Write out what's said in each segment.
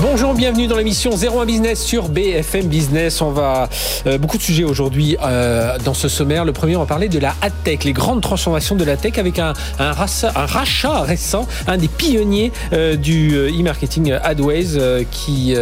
Bonjour, bienvenue dans l'émission 01 Business sur BFM Business. On va euh, beaucoup de sujets aujourd'hui euh, dans ce sommaire. Le premier, on va parler de la tech, les grandes transformations de la tech avec un, rachat, récent, un des pionniers euh, du e-marketing AdWays qui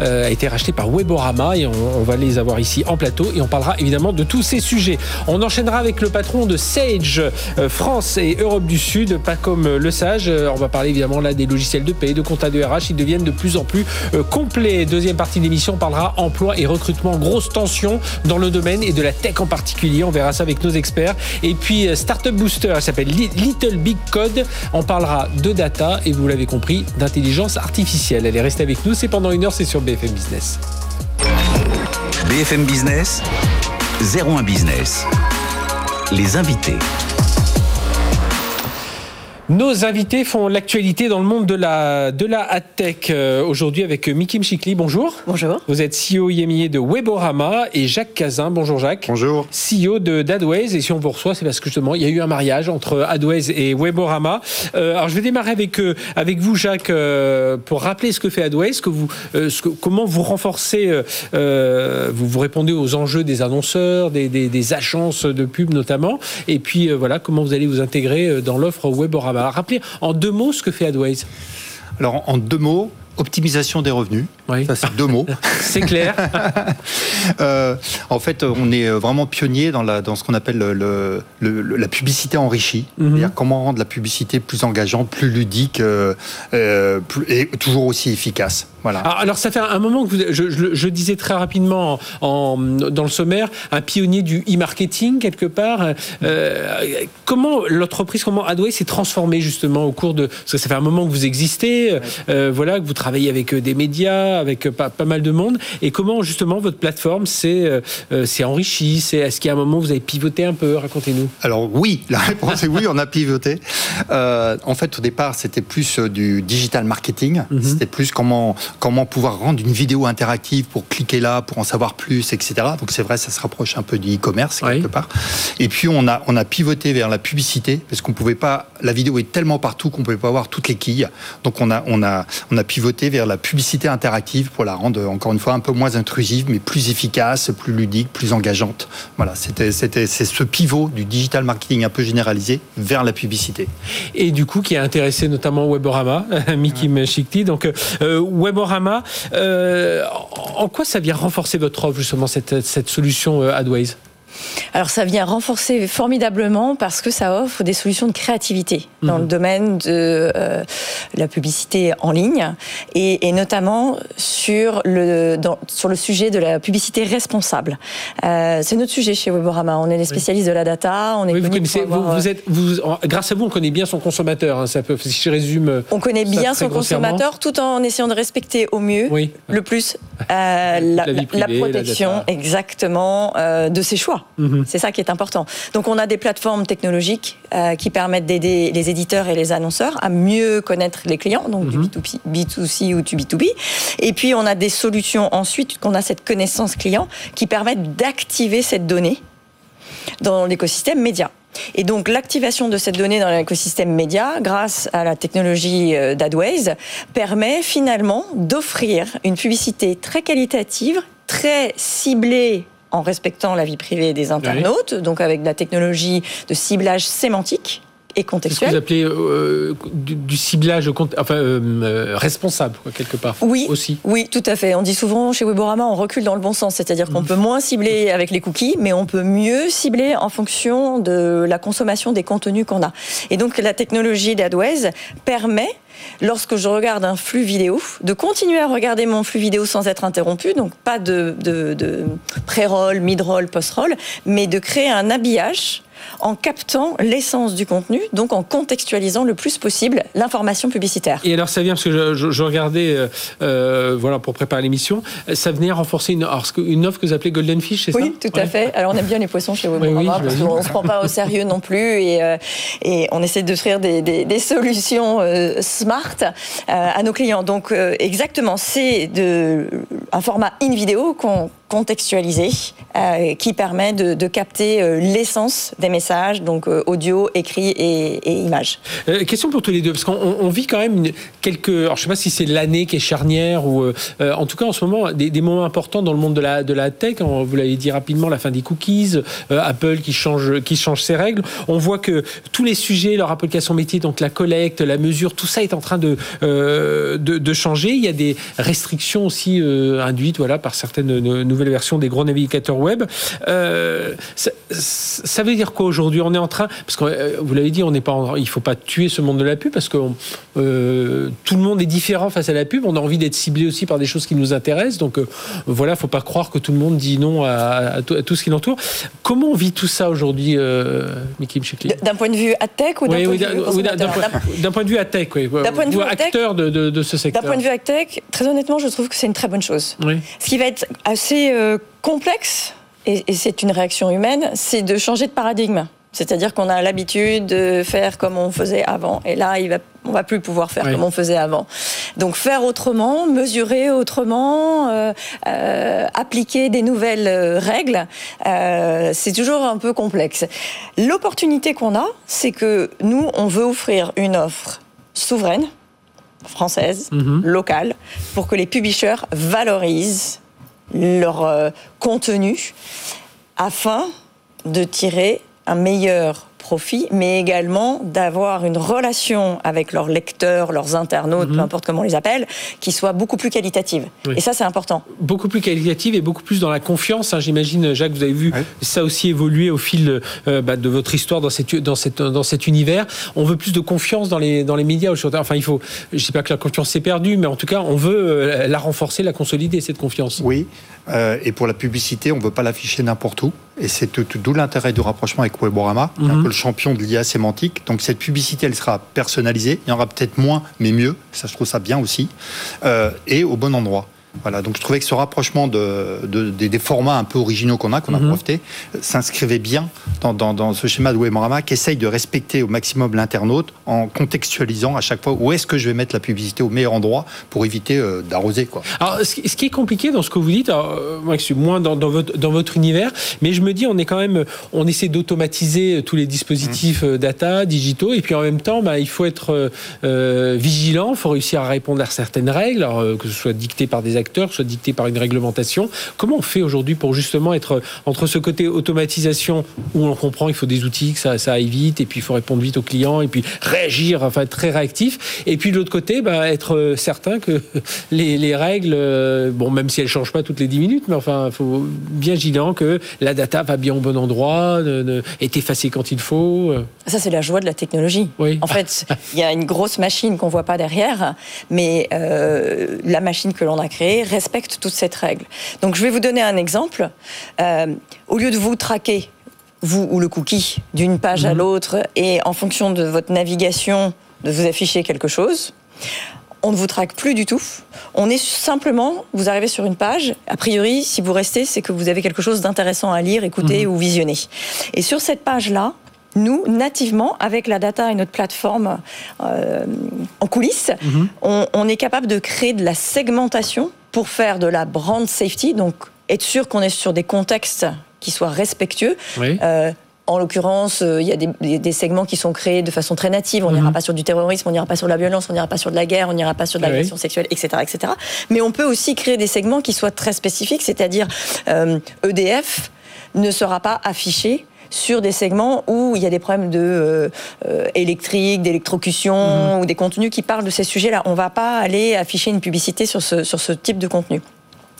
a été racheté par Weborama et on, va les avoir ici en plateau et on parlera évidemment de tous ces sujets. On enchaînera avec le patron de Sage France et Europe du Sud, pas comme Le Sage. On va parler évidemment là des logiciels de paie, de compta de RH. Ils deviennent de plus en plus euh, complet. Deuxième partie de l'émission parlera emploi et recrutement. Grosse tension dans le domaine et de la tech en particulier. On verra ça avec nos experts. Et puis euh, Startup Booster, elle s'appelle Little Big Code. On parlera de data et vous l'avez compris, d'intelligence artificielle. Elle est restée avec nous. C'est pendant une heure, c'est sur BFM Business. BFM Business, 01 Business. Les invités. Nos invités font l'actualité dans le monde de la, de la tech. Euh, aujourd'hui avec Miki Mchikli, bonjour. Bonjour. Vous êtes CEO IMIA de Weborama et Jacques Cazin, bonjour Jacques. Bonjour. CEO de d'Adways et si on vous reçoit, c'est parce que justement, il y a eu un mariage entre Adways et Weborama. Euh, alors je vais démarrer avec, euh, avec vous Jacques pour rappeler ce que fait Adways, que vous, ce comment vous renforcez, vous, vous répondez aux enjeux des annonceurs, des, des, des agences de pub notamment, et puis voilà, comment vous allez vous intégrer dans l'offre Weborama. Rappelez en deux mots ce que fait AdWays. Alors en deux mots, optimisation des revenus. Oui. Ça, c'est deux mots. c'est clair. Euh, en fait, on est vraiment pionnier dans, la, dans ce qu'on appelle le, la publicité enrichie. Mhm. C'est-à-dire comment rendre la publicité plus engageante, plus ludique euh, euh, et toujours aussi efficace. Voilà. Ah, alors, ça fait un moment que vous, je, je, disais très rapidement en, dans le sommaire, un pionnier du e-marketing quelque part. comment l'entreprise, comment Adway s'est transformée justement au cours de... Parce que ça fait un moment que vous existez, voilà, que vous travaillez avec des médias, avec pas, pas, mal de monde. Et comment justement votre plateforme s'est euh, enrichie? Est-ce qu'il y a un moment où vous avez pivoté un peu? Racontez-nous. Alors oui, la réponse est oui, on a pivoté. Euh, en fait, au départ, c'était plus euh, du digital marketing. Mhm. C'était plus comment, comment pouvoir rendre une vidéo interactive pour cliquer là, pour en savoir plus, etc. Donc c'est vrai, ça se rapproche un peu du e-commerce quelque part. Et puis on a, on a pivoté vers la publicité parce qu'on pouvait pas, la vidéo est tellement partout qu'on pouvait pas avoir toutes les quilles. Donc on a, on a, on a pivoté vers la publicité interactive pour la rendre encore une fois un peu moins intrusive, mais plus efficace, plus ludique, plus engageante. Voilà, c'était, c'était, c'est ce pivot du digital marketing un peu généralisé vers la publicité. Et du coup, qui a intéressé notamment Weborama, Miki Mchikti. Donc, euh, Weborama, euh, en quoi ça vient renforcer votre offre justement cette, solution euh, AdWays? Alors ça vient renforcer formidablement parce que ça offre des solutions de créativité dans le mhm. domaine de euh, la publicité en ligne et, notamment sur le sur le sujet de la publicité responsable. Euh, c'est notre sujet chez Weborama. On est les spécialistes de la data. On est vous, connaissez, vous, êtes, vous, grâce à vous, on connaît bien son consommateur. Hein, ça peut, si je résume. On connaît bien son consommateur tout en essayant de respecter au mieux, le plus euh, la, la, protection exactement de ses choix. Mhm. C'est ça qui est important. Donc on a des plateformes technologiques euh, qui permettent d'aider les éditeurs et les annonceurs à mieux connaître les clients, donc du B2B, mhm. B2C ou du B2B. Et puis on a des solutions ensuite qu'on a cette connaissance client qui permettent d'activer cette donnée dans l'écosystème média. Et donc l'activation de cette donnée dans l'écosystème média, grâce à la technologie euh, d'AdWays, permet finalement d'offrir une publicité très qualitative, très ciblée en respectant la vie privée des internautes, donc avec de la technologie de ciblage sémantique et contextuel. Ce que vous appelez euh, du, ciblage enfin, euh, euh, responsable, quelque part. Oui, aussi. Oui, tout à fait. On dit souvent chez Weborama, on recule dans le bon sens, c'est-à-dire qu'on mmh. peut moins cibler avec les cookies, mais on peut mieux cibler en fonction de la consommation des contenus qu'on a. Et donc la technologie d'AdWays permet lorsque je regarde un flux vidéo, de continuer à regarder mon flux vidéo sans être interrompu, donc pas de, de, de pré-roll, mid-roll, post-roll, mais de créer un habillage en captant l'essence du contenu, donc en contextualisant le plus possible l'information publicitaire. Et alors ça vient parce que je, regardais, euh, euh, voilà, pour préparer l'émission, ça venait renforcer une, une offre que vous appelez Golden Fish, c'est ça? Oui, tout à fait. Alors on aime bien les poissons chez Weborama oui, parce qu'on ne se prend pas au sérieux non plus et, euh, et on essaie d'offrir des, des, des, solutions smart à nos clients. Donc exactement, c'est un format in vidéo qu'on contextualisé euh, qui permet de, capter euh, l'essence des messages, donc euh, audio, écrit et, et images. question pour tous les deux, parce qu'on vit quand même quelques. Alors je ne sais pas si c'est l'année qui est charnière ou en tout cas en ce moment des, moments importants dans le monde de la, tech. Vous l'avez dit rapidement, la fin des cookies, Apple qui change, qui change ses règles. On voit que tous les sujets, leur application métier, donc la collecte, la mesure, tout ça est en train de, de, de, changer. Il y a des restrictions aussi induites voilà, par certaines nouvelles versions des gros navigateurs web. Euh, ça, veut dire quoi aujourd'hui? On est en train, parce que euh, vous l'avez dit, on n'est pas, il faut pas tuer ce monde de la pub parce que euh, tout le monde est différent face à la pub. On a envie d'être ciblé aussi par des choses qui nous intéressent. Donc voilà, faut pas croire que tout le monde dit non à, tout, ce qui l'entoure. Comment on vit tout ça aujourd'hui, Mickey D'un point de vue à tech ou d'un point, point, de vue à tech, oui. D'un point de vue acteur de, de, ce secteur. D'un point de vue à tech, très honnêtement, je trouve que c'est une très bonne chose. Ce qui va être assez complexe, et, c'est une réaction humaine, c'est de changer de paradigme. C'est-à-dire qu'on a l'habitude de faire comme on faisait avant. Et là, il va, on va plus pouvoir faire comme on faisait avant. Donc faire autrement, mesurer autrement, euh, euh, appliquer des nouvelles euh, règles, c'est toujours un peu complexe. L'opportunité qu'on a, c'est que nous, on veut offrir une offre souveraine, française, mhm. locale, pour que les publishers valorisent leur euh, contenu afin de tirer un meilleur profit, mais également d'avoir une relation avec leurs lecteurs, leurs internautes, mhm. peu importe comment on les appelle, qui soit beaucoup plus qualitative. Et ça, c'est important. Beaucoup plus qualitative et beaucoup plus dans la confiance. Hein. J'imagine, Jacques, vous avez vu ça aussi évoluer au fil euh, bah, de votre histoire dans, cette, dans, cette, dans cet univers. On veut plus de confiance dans les, dans les médias aujourd'hui. Enfin, il faut, je ne dis pas que la confiance s'est perdue, mais en tout cas, on veut euh, la renforcer, la consolider, cette confiance. Oui, euh, et pour la publicité, on ne veut pas l'afficher n'importe où. Et c'est d'où l'intérêt du rapprochement avec Weborama, un mhm. peu le champion de l'IA sémantique. Donc cette publicité, elle sera personnalisée. Il y en aura peut-être moins, mais mieux. Ça, je trouve ça bien aussi. Euh, et au bon endroit. Voilà, donc je trouvais que ce rapprochement de, des, formats un peu originaux qu'on a, qu'on a mhm. profité, s'inscrivait bien dans, ce schéma de Webmorama qui essaye de respecter au maximum l'internaute en contextualisant à chaque fois où est-ce que je vais mettre la publicité au meilleur endroit pour éviter euh, d'arroser. Quoi. Alors, ce qui est compliqué dans ce que vous dites, euh, moi je suis moins dans, votre, dans votre univers, mais je me dis, on est quand même, on essaie d'automatiser tous les dispositifs mhm. data, digitaux, et puis en même temps, bah, il faut être euh, vigilant, il faut réussir à répondre à certaines règles, que ce soit dicté par des soit dicté par une réglementation. Comment on fait aujourd'hui pour justement être entre ce côté automatisation où on comprend qu'il faut des outils, que ça, ça aille vite, et puis il faut répondre vite aux clients, et puis réagir, enfin être très réactif, et puis de l'autre côté, bah, être certain que les, règles, euh, bon, même si elles changent pas toutes les 10 minutes, mais enfin, il faut bien vigilant que la data va bien au bon endroit, est effacée quand il faut. Euh. Ça, c'est la joie de la technologie. Oui. En fait, il y a une grosse machine qu'on voit pas derrière, mais euh, la machine que l'on a créée respecte toute cette règle. Donc je vais vous donner un exemple. Euh, au lieu de vous traquer, vous ou le cookie, d'une page à mhm. l'autre, et en fonction de votre navigation, de vous afficher quelque chose, on ne vous traque plus du tout. On est simplement, vous arrivez sur une page, a priori, si vous restez, c'est que vous avez quelque chose d'intéressant à lire, écouter mhm. ou visionner. Et sur cette page-là, nous, nativement, avec la data et notre plateforme euh, en coulisses, mhm. on, est capable de créer de la segmentation pour faire de la brand safety, donc être sûr qu'on est sur des contextes qui soient respectueux. Euh, en l'occurrence, euh, il y a des, segments qui sont créés de façon très native. On n'ira mhm. pas sur du terrorisme, on n'ira pas sur la violence, on n'ira pas sur de la guerre, on n'ira pas sur de l'agression sexuelle, etc., etc. Mais on peut aussi créer des segments qui soient très spécifiques, c'est-à-dire EDF euh, e ne sera pas affiché sur des segments où il y a des problèmes de euh, euh, électrique, d'électrocution mhm. ou des contenus qui parlent de ces sujets-là. On ne va pas aller afficher une publicité sur ce, sur ce type de contenu.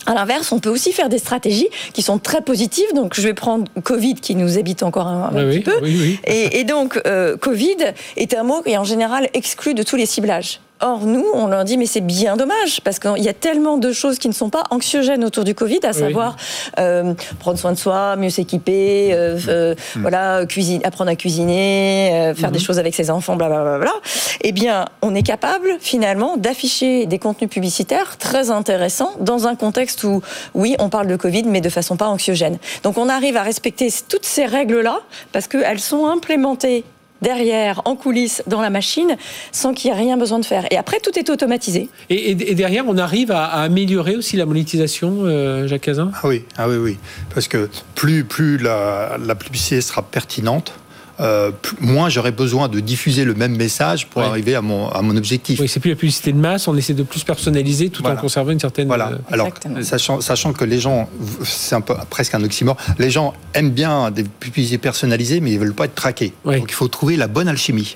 À l'inverse, on peut aussi faire des stratégies qui sont très positives. Donc, je vais prendre Covid qui nous habite encore un, petit peu. et, donc, euh, Covid est un mot qui est en général exclu de tous les ciblages. Or, nous, on leur dit, mais c'est bien dommage, parce qu'il y a tellement de choses qui ne sont pas anxiogènes autour du Covid, à savoir euh, prendre soin de soi, mieux s'équiper, euh, euh, mm. voilà, cuisiner, apprendre à cuisiner, faire des mm-hmm. choses avec ses enfants, blablabla. Bla, bla, bla. Eh bien, on est capable, finalement, d'afficher des contenus publicitaires très intéressants dans un contexte où, oui, on parle de Covid, mais de façon pas anxiogène. Donc, on arrive à respecter toutes ces règles-là, parce qu'elles sont implémentées derrière, en coulisses, dans la machine, sans qu'il y ait rien besoin de faire. Et après, tout est automatisé. Et, derrière, on arrive à, améliorer aussi la monétisation, euh, Jacques Cazin? Ah oui, ah oui, oui. Parce que plus, plus la, la publicité sera pertinente, euh, moins j'aurais besoin de diffuser le même message pour arriver à mon, à mon objectif. Oui, c'est plus la publicité de masse, on essaie de plus personnaliser tout en conservant une certaine. Voilà. Euh, Alors, sachant, sachant, que les gens, c'est un peu presque un oxymore, les gens aiment bien des publicités personnalisées, mais ils veulent pas être traqués. Donc il faut trouver la bonne alchimie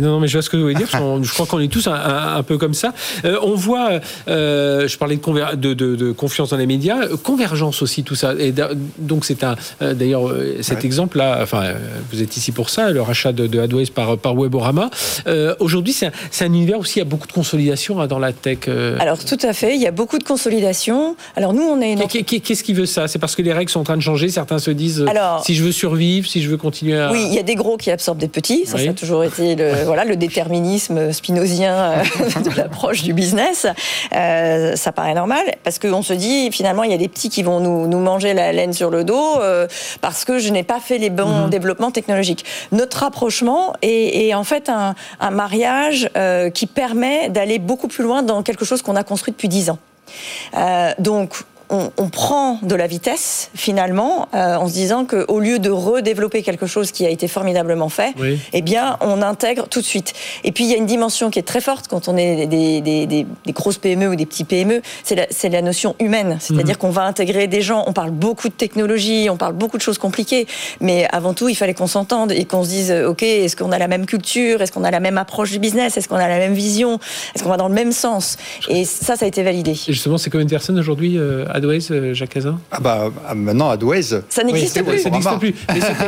non, non, mais je vois ce que vous voulez dire. je crois qu'on est tous un, peu comme ça. Euh, on voit, euh, je parlais de, de, confiance dans les médias, convergence aussi, tout ça. Et donc, c'est un. Euh, d'ailleurs, cet exemple-là, enfin, vous êtes ici pour ça, le rachat de, de AdWays par, par Weborama. Aujourd'hui, c'est un, univers aussi, il y a beaucoup de consolidation hein, dans la tech. Alors, tout à fait, il y a beaucoup de consolidation. Alors, nous, on est. Qu'est-ce qui veut ça? C'est parce que les règles sont en train de changer. Certains se disent Alors, si je veux survivre, si je veux continuer à. Oui, il y a des gros qui absorbent des petits. Ça, ça a toujours été le voilà, le déterminisme spinozien euh, de l'approche du business. Euh, ça paraît normal parce qu'on se dit finalement il y a des petits qui vont nous, nous manger la laine sur le dos euh, parce que je n'ai pas fait les bons mhm. développements technologiques. Notre rapprochement est, en fait un, un mariage qui permet d'aller beaucoup plus loin dans quelque chose qu'on a construit depuis dix ans. donc on, prend de la vitesse finalement euh, en se disant qu'au lieu de redévelopper quelque chose qui a été formidablement fait, eh bien on intègre tout de suite. Et puis il y a une dimension qui est très forte quand on est des, grosses PME ou des petits PME, c'est la, notion humaine. C'est-à-dire mhm. qu'on va intégrer des gens, on parle beaucoup de technologie, on parle beaucoup de choses compliquées, mais avant tout il fallait qu'on s'entende et qu'on se dise ok est-ce qu'on a la même culture, est-ce qu'on a la même approche du business, est-ce qu'on a la même vision, est-ce qu'on va dans le même sens? Et ça ça a été validé. Et justement c'est combien de personnes aujourd'hui euh, AdWays, euh, Jacques Cazin? Ah bah ah, maintenant AdWays. Ça n'existe plus. Ça n'existe plus.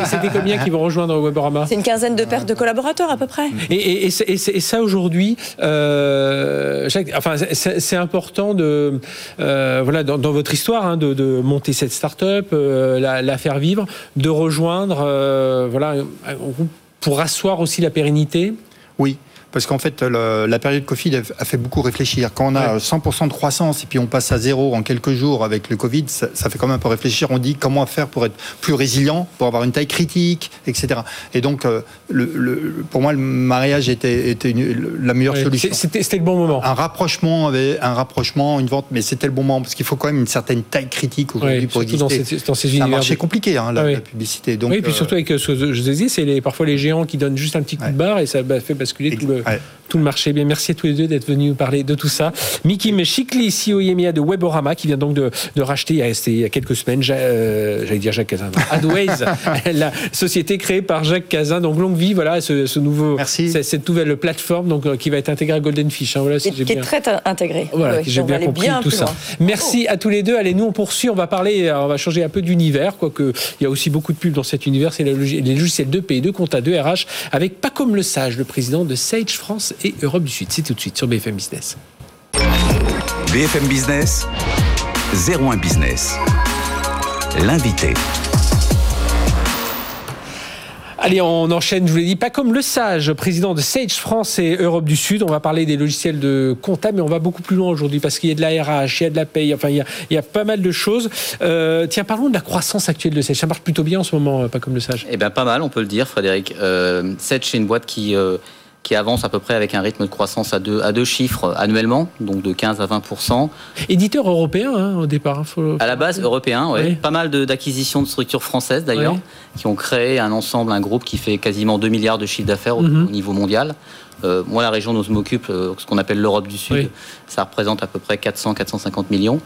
C'était combien qui vont rejoindre Weborama C'est une quinzaine de pertes de collaborateurs à peu près. Et, ça aujourd'hui, euh, enfin c'est important de euh, voilà dans, votre histoire hein, de, monter cette start-up, la, la, faire vivre, de rejoindre voilà pour asseoir aussi la pérennité? Oui parce qu'en fait, la période Covid a fait beaucoup réfléchir. Quand on a 100% de croissance et puis on passe à zéro en quelques jours avec le Covid, ça, fait quand même un peu réfléchir. On dit comment faire pour être plus résilient, pour avoir une taille critique, etc. Et donc, euh, le, pour moi, le mariage était, était la meilleure solution. C'était le bon moment. Un rapprochement, avait un rapprochement, une vente, mais c'était le bon moment parce qu'il faut quand même une certaine taille critique aujourd'hui pour exister. Dans, ces, un marché compliqué, hein, la, publicité. Donc, oui, et puis surtout avec euh, ce que je disais, c'est parfois les géants qui donnent juste un petit coup de barre et ça fait basculer tout le Right. Tout le marché. Bien, merci à tous les deux d'être venus nous parler de tout ça. Mikim Chikli, CEO EMEA de Weborama, qui vient donc de, racheter il y, a, quelques semaines, euh, j'allais dire Jacques Cazin, Adways, la société créée par Jacques Cazin. Donc longue vie, voilà, ce, nouveau, cette nouvelle plateforme donc, euh, qui va être intégrée à Golden Fish. Hein, voilà, qui, est très intégrée. Voilà, j'ai bien compris tout ça. Merci à tous les deux. Allez, nous on poursuit, on va parler, on va changer un peu d'univers, quoique il y a aussi beaucoup de pubs dans cet univers. C'est les logiciels 2P, de compta, de RH, avec pas comme le sage, le président de Sage France et Europe du Sud. C'est tout de suite sur BFM Business. BFM Business, 01 Business. L'invité. Allez, on enchaîne, je vous l'ai dit, pas comme le sage, président de Sage France et Europe du Sud. On va parler des logiciels de compta, mais on va beaucoup plus loin aujourd'hui parce qu'il y a de la RH, il y a de la paye, enfin, il y a, pas mal de choses. Euh, tiens, parlons de la croissance actuelle de Sage. Ça marche plutôt bien en ce moment, pas comme le sage. Eh bien, pas mal, on peut le dire, Frédéric. Euh, Sage, c'est une boîte qui. Euh, qui avance à peu près avec un rythme de croissance à deux, à deux chiffres annuellement, donc de 15 à 20 Éditeur européen hein, au départ. Hein, à la base européen, oui. Pas mal d'acquisitions de, structures françaises d'ailleurs, qui ont créé un ensemble, un groupe qui fait quasiment 2 milliards de chiffre d'affaires au, mhm. niveau mondial. Euh, moi, la région dont je m'occupe, euh, ce qu'on appelle l'Europe du Sud, ça représente à peu près 400-450 millions.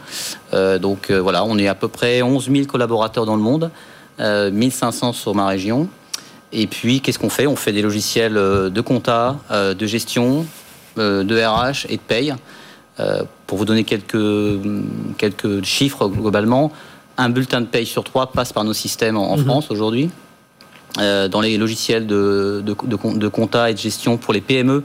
Euh, donc voilà, on est à peu près 11 000 collaborateurs dans le monde, 1500 sur ma région. Et puis, qu'est-ce qu'on fait? On fait des logiciels euh, de compta, euh, de gestion, euh, de RH et de paye. Pour vous donner quelques, quelques chiffres globalement, un bulletin de paye sur trois passe par nos systèmes en, mhm. France aujourd'hui. Dans les logiciels de, de, de, compta et de gestion pour les PME,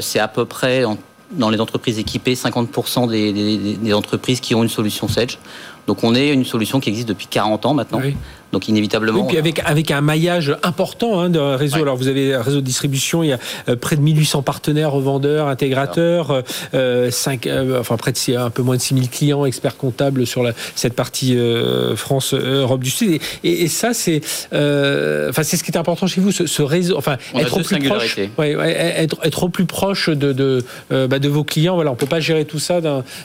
c'est à peu près dans les entreprises équipées 50% des, des, des, entreprises qui ont une solution Sage. Donc on est une solution qui existe depuis 40 ans maintenant. Donc inévitablement. Oui, puis avec, avec un maillage important hein, de réseau. Alors vous avez un réseau de distribution, il y a euh, près de 1800 partenaires, revendeurs, intégrateurs, euh, 5, euh, enfin près de un peu moins de 6000 clients, experts comptables sur la, cette partie euh, France, Europe du Sud. Et, et, ça, c'est enfin c'est ce qui est important chez vous, ce, réseau, enfin être au plus proche, ouais, être, être, au plus proche de de, bah, de vos clients. Voilà, on peut pas gérer tout ça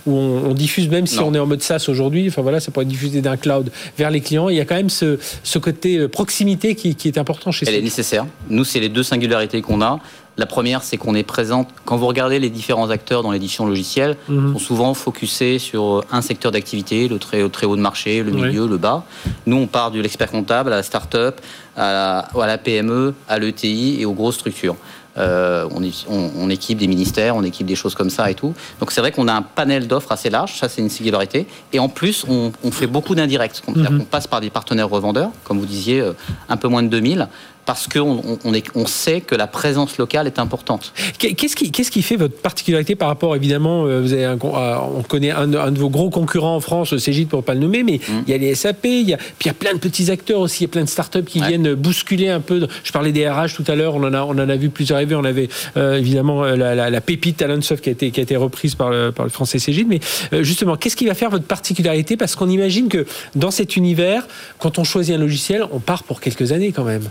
où on, on, diffuse même si on est en mode SaaS aujourd'hui. Enfin voilà, ça pourrait être diffusé d'un cloud vers les clients. Il y a quand même ce ce, côté euh, proximité qui, est important chez Elle est nécessaire. Nous, c'est les deux singularités qu'on a. La première, c'est qu'on est présent. Quand vous regardez les différents acteurs dans l'édition logicielle, mhm. ils sont souvent focusés sur un secteur d'activité, le très, très, haut de marché, le milieu, le bas. Nous, on part de l'expert comptable à la start-up, à à la PME, à l'ETI et aux grosses structures. Euh, on, équipe des ministères, on équipe des choses comme ça et tout. Donc c'est vrai qu'on a un panel d'offres assez large, ça c'est une singularité. Et en plus, on, fait beaucoup d'indirects. Mhm. On passe par des partenaires revendeurs, comme vous disiez, euh, un peu moins de 2000 parce qu'on on, on, sait que la présence locale est importante. Qu'est-ce qui, fait votre particularité par rapport, évidemment, euh, vous avez un, on connaît un, de vos gros concurrents en France, Cégide pour ne pas le nommer, mais mmh. il y a les SAP, il y a, puis il y a plein de petits acteurs aussi, il y a plein de startups qui viennent bousculer un peu. Je parlais des RH tout à l'heure, on en a, on en a vu plusieurs arriver. On avait euh, évidemment la, la, pépite Talentsoft qui a été, qui a été reprise par le, par le français Cégide, mais justement, qu'est-ce qui va faire votre particularité? Parce qu'on imagine que dans cet univers, quand on choisit un logiciel, on part pour quelques années quand même.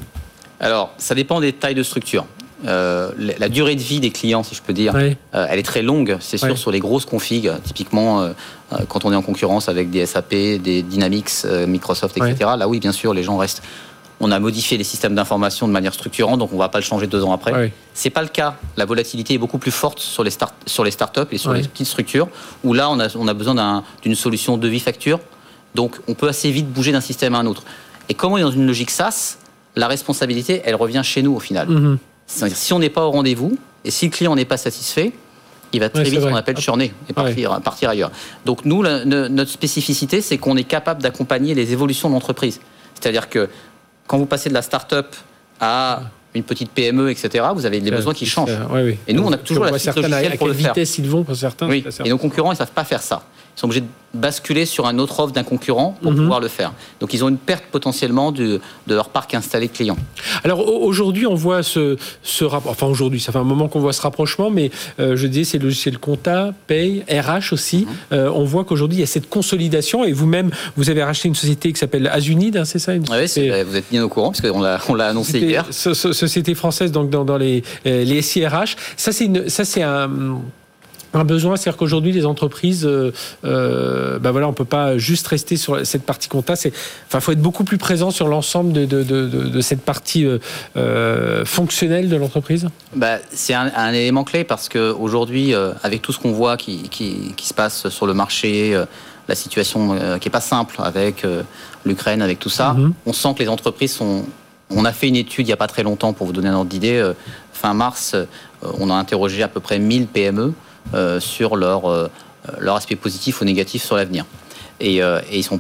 Alors, ça dépend des tailles de structure. Euh, la durée de vie des clients, si je peux dire, euh, elle est très longue, c'est sûr, sur les grosses configs. Typiquement, euh, quand on est en concurrence avec des SAP, des Dynamics, Microsoft, etc. Là, oui, bien sûr, les gens restent. On a modifié les systèmes d'information de manière structurante, donc on ne va pas le changer deux ans après. C'est pas le cas. La volatilité est beaucoup plus forte sur les, start, sur les startups et sur les petites structures, où là, on a, on a besoin d'une solution de vie facture. Donc, on peut assez vite bouger d'un système à un autre. Et comme on est dans une logique SaaS, la responsabilité, elle revient chez nous au final. Mhm. Si on n'est pas au rendez-vous et si le client n'est pas satisfait, il va très vite, on appelle, churner et partir, partir ailleurs. Donc nous, notre spécificité, c'est qu'on est capable d'accompagner les évolutions de l'entreprise. C'est-à-dire que quand vous passez de la start-up à une petite PME, etc., vous avez des besoins qui changent. Et nous, on a toujours la suite logicielle pour le faire. vitesse ils vont pour certains. Et nos concurrents, ils ne savent pas faire ça ils sont obligés de basculer sur un autre offre d'un concurrent pour mhm. pouvoir le faire. Donc ils ont une perte potentiellement de, de leur parc installé de clients. Alors aujourd'hui, on voit ce, ce rapport, enfin aujourd'hui, ça fait un moment qu'on voit ce rapprochement, mais euh, je dis c'est le logiciel compta, paye, RH aussi. Mhm. Euh, on voit qu'aujourd'hui, il y a cette consolidation et vous-même, vous avez racheté une société qui s'appelle Azunid, hein, c'est ça Oui, vous êtes bien au courant, parce qu'on l'a, on l'a annoncé hier. Société française donc dans, dans les, euh, les SIRH. Ça, c'est un un besoin, c'est-à-dire qu'aujourd'hui les entreprises, euh, ben voilà, on peut pas juste rester sur cette partie compta. C'est, enfin, faut être beaucoup plus présent sur l'ensemble de, de, de, de, cette partie euh, euh fonctionnelle de l'entreprise? Bah, c'est un, un, élément clé parce que aujourd'hui, euh, avec tout ce qu'on voit qui, qui, qui, se passe sur le marché, la situation qui est pas simple avec l'Ukraine, avec tout ça, mm-hmm. on sent que les entreprises sont. On a fait une étude il n'y a pas très longtemps pour vous donner un ordre d'idée. fin mars, on a interrogé à peu près 1000 PME. Euh, sur leur, euh, leur aspect positif ou négatif sur l'avenir. Euh, et, ils sont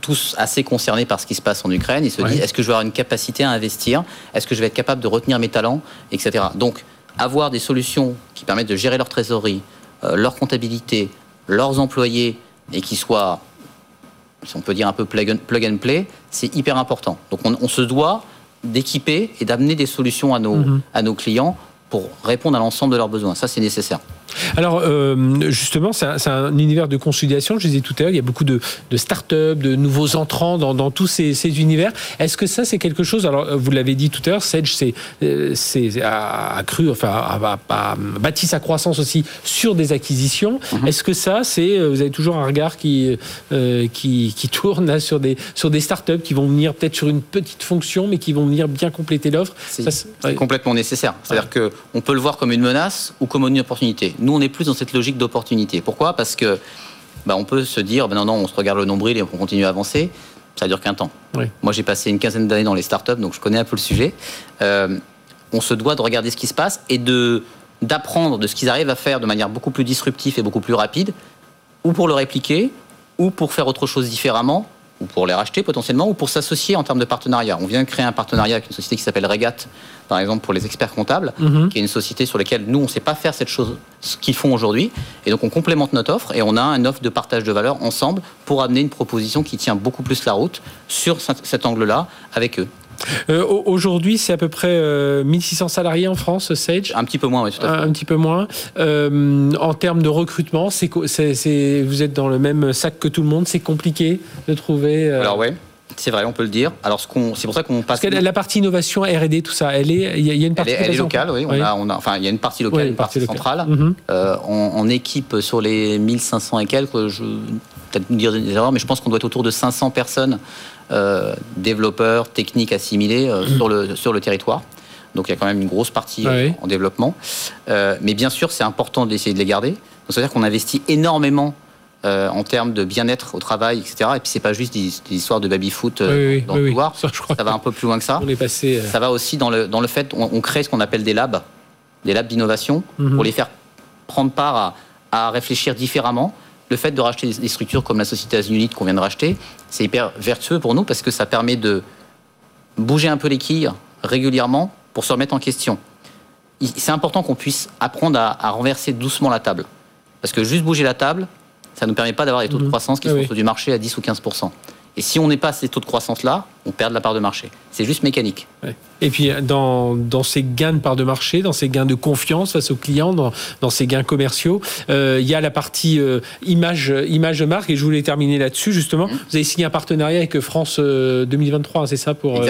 tous assez concernés par ce qui se passe en Ukraine. Ils se disent est-ce que je vais avoir une capacité à investir? Est-ce que je vais être capable de retenir mes talents? Etc. Donc, avoir des solutions qui permettent de gérer leur trésorerie, leur comptabilité, leurs employés et qui soient, si on peut dire un peu plug and, play, c'est hyper important. Donc, on, se doit d'équiper et d'amener des solutions à nos, mm-hmm. à nos clients pour répondre à l'ensemble de leurs besoins. Ça, c'est nécessaire. Alors, euh, justement, c'est un, univers de consolidation. Je disais tout à l'heure, il y a beaucoup de, de start-up, de nouveaux entrants dans, tous ces, univers. Est-ce que ça, c'est quelque chose Alors, vous l'avez dit tout à l'heure, Sedge c'est, euh, a, cru, enfin, a, bâti sa croissance aussi sur des acquisitions. Mhm. Est-ce que ça, c'est, euh, vous avez toujours un regard qui, qui, qui, tourne sur des, sur des start-up qui vont venir peut-être sur une petite fonction, mais qui vont venir bien compléter l'offre? C'est complètement nécessaire. C'est-à-dire qu'on peut le voir comme une menace ou comme une opportunité. Nous, on est plus dans cette logique d'opportunité. Pourquoi? Parce que bah, on peut se dire, ben non, non, on se regarde le nombril et on continue à avancer. Ça dure qu'un temps. Moi, j'ai passé une quinzaine d'années dans les startups, donc je connais un peu le sujet. Euh, on se doit de regarder ce qui se passe et de d'apprendre de ce qu'ils arrivent à faire de manière beaucoup plus disruptive et beaucoup plus rapide, ou pour le répliquer, ou pour faire autre chose différemment, ou pour les racheter potentiellement, ou pour s'associer en termes de partenariat. On vient de créer un partenariat avec une société qui s'appelle Regat, par exemple pour les experts comptables, mhm. qui est une société sur laquelle nous, on ne sait pas faire cette chose, ce qu'ils font aujourd'hui. Et donc, on complémente notre offre et on a une offre de partage de valeur ensemble pour amener une proposition qui tient beaucoup plus la route sur cet angle-là avec eux. Euh, aujourd'hui, c'est à peu près 1600 euh, salariés en France, Sage Un petit peu moins, oui, tout à fait. Un, petit peu moins. Euh, en termes de recrutement, c'est, vous êtes dans le même sac que tout le monde, c'est compliqué de trouver. Alors, oui. C'est vrai, on peut le dire. Alors, ce qu'on, c'est pour ça qu'on passe. Parce que la partie innovation, R&D, tout ça, elle est, il y, a une partie. Elle est, locale, oui. On A, on a, enfin, il y a une partie locale, une partie, centrale. Mhm. en, équipe sur les 1500 et quelques, je peut-être dire des erreurs, mais je pense qu'on doit être autour de 500 personnes développeurs, techniques assimilés euh, sur, le, sur le territoire. Donc il y a quand même une grosse partie ah euh, en développement. mais bien sûr, c'est important d'essayer de les garder. C'est-à-dire qu'on investit énormément en termes de bien-être au travail, etc. Et puis c'est pas juste des, histoires de baby-foot dans le pouvoir. Ça, va un peu plus loin que ça. On est passé, Ça va aussi dans le, dans le fait, on, on crée ce qu'on appelle des labs, des labs d'innovation, mhm. pour les faire prendre part à, à réfléchir différemment le fait de racheter des structures comme la société Asunit qu'on vient de racheter, c'est hyper vertueux pour nous parce que ça permet de bouger un peu les quilles régulièrement pour se remettre en question. C'est important qu'on puisse apprendre à, renverser doucement la table. Parce que juste bouger la table, ça ne nous permet pas d'avoir des taux de mmh. croissance qui sont sur du marché à 10 ou 15 et si on n'est pas à ces taux de croissance-là, on perd de la part de marché. C'est juste mécanique. Et puis, dans, dans, ces gains de part de marché, dans ces gains de confiance face aux clients, dans, dans ces gains commerciaux, euh, il y a la partie euh, image, image de marque. Et je voulais terminer là-dessus, justement. Mmh. Vous avez signé un partenariat avec France 2023, euh, c'est ça, pour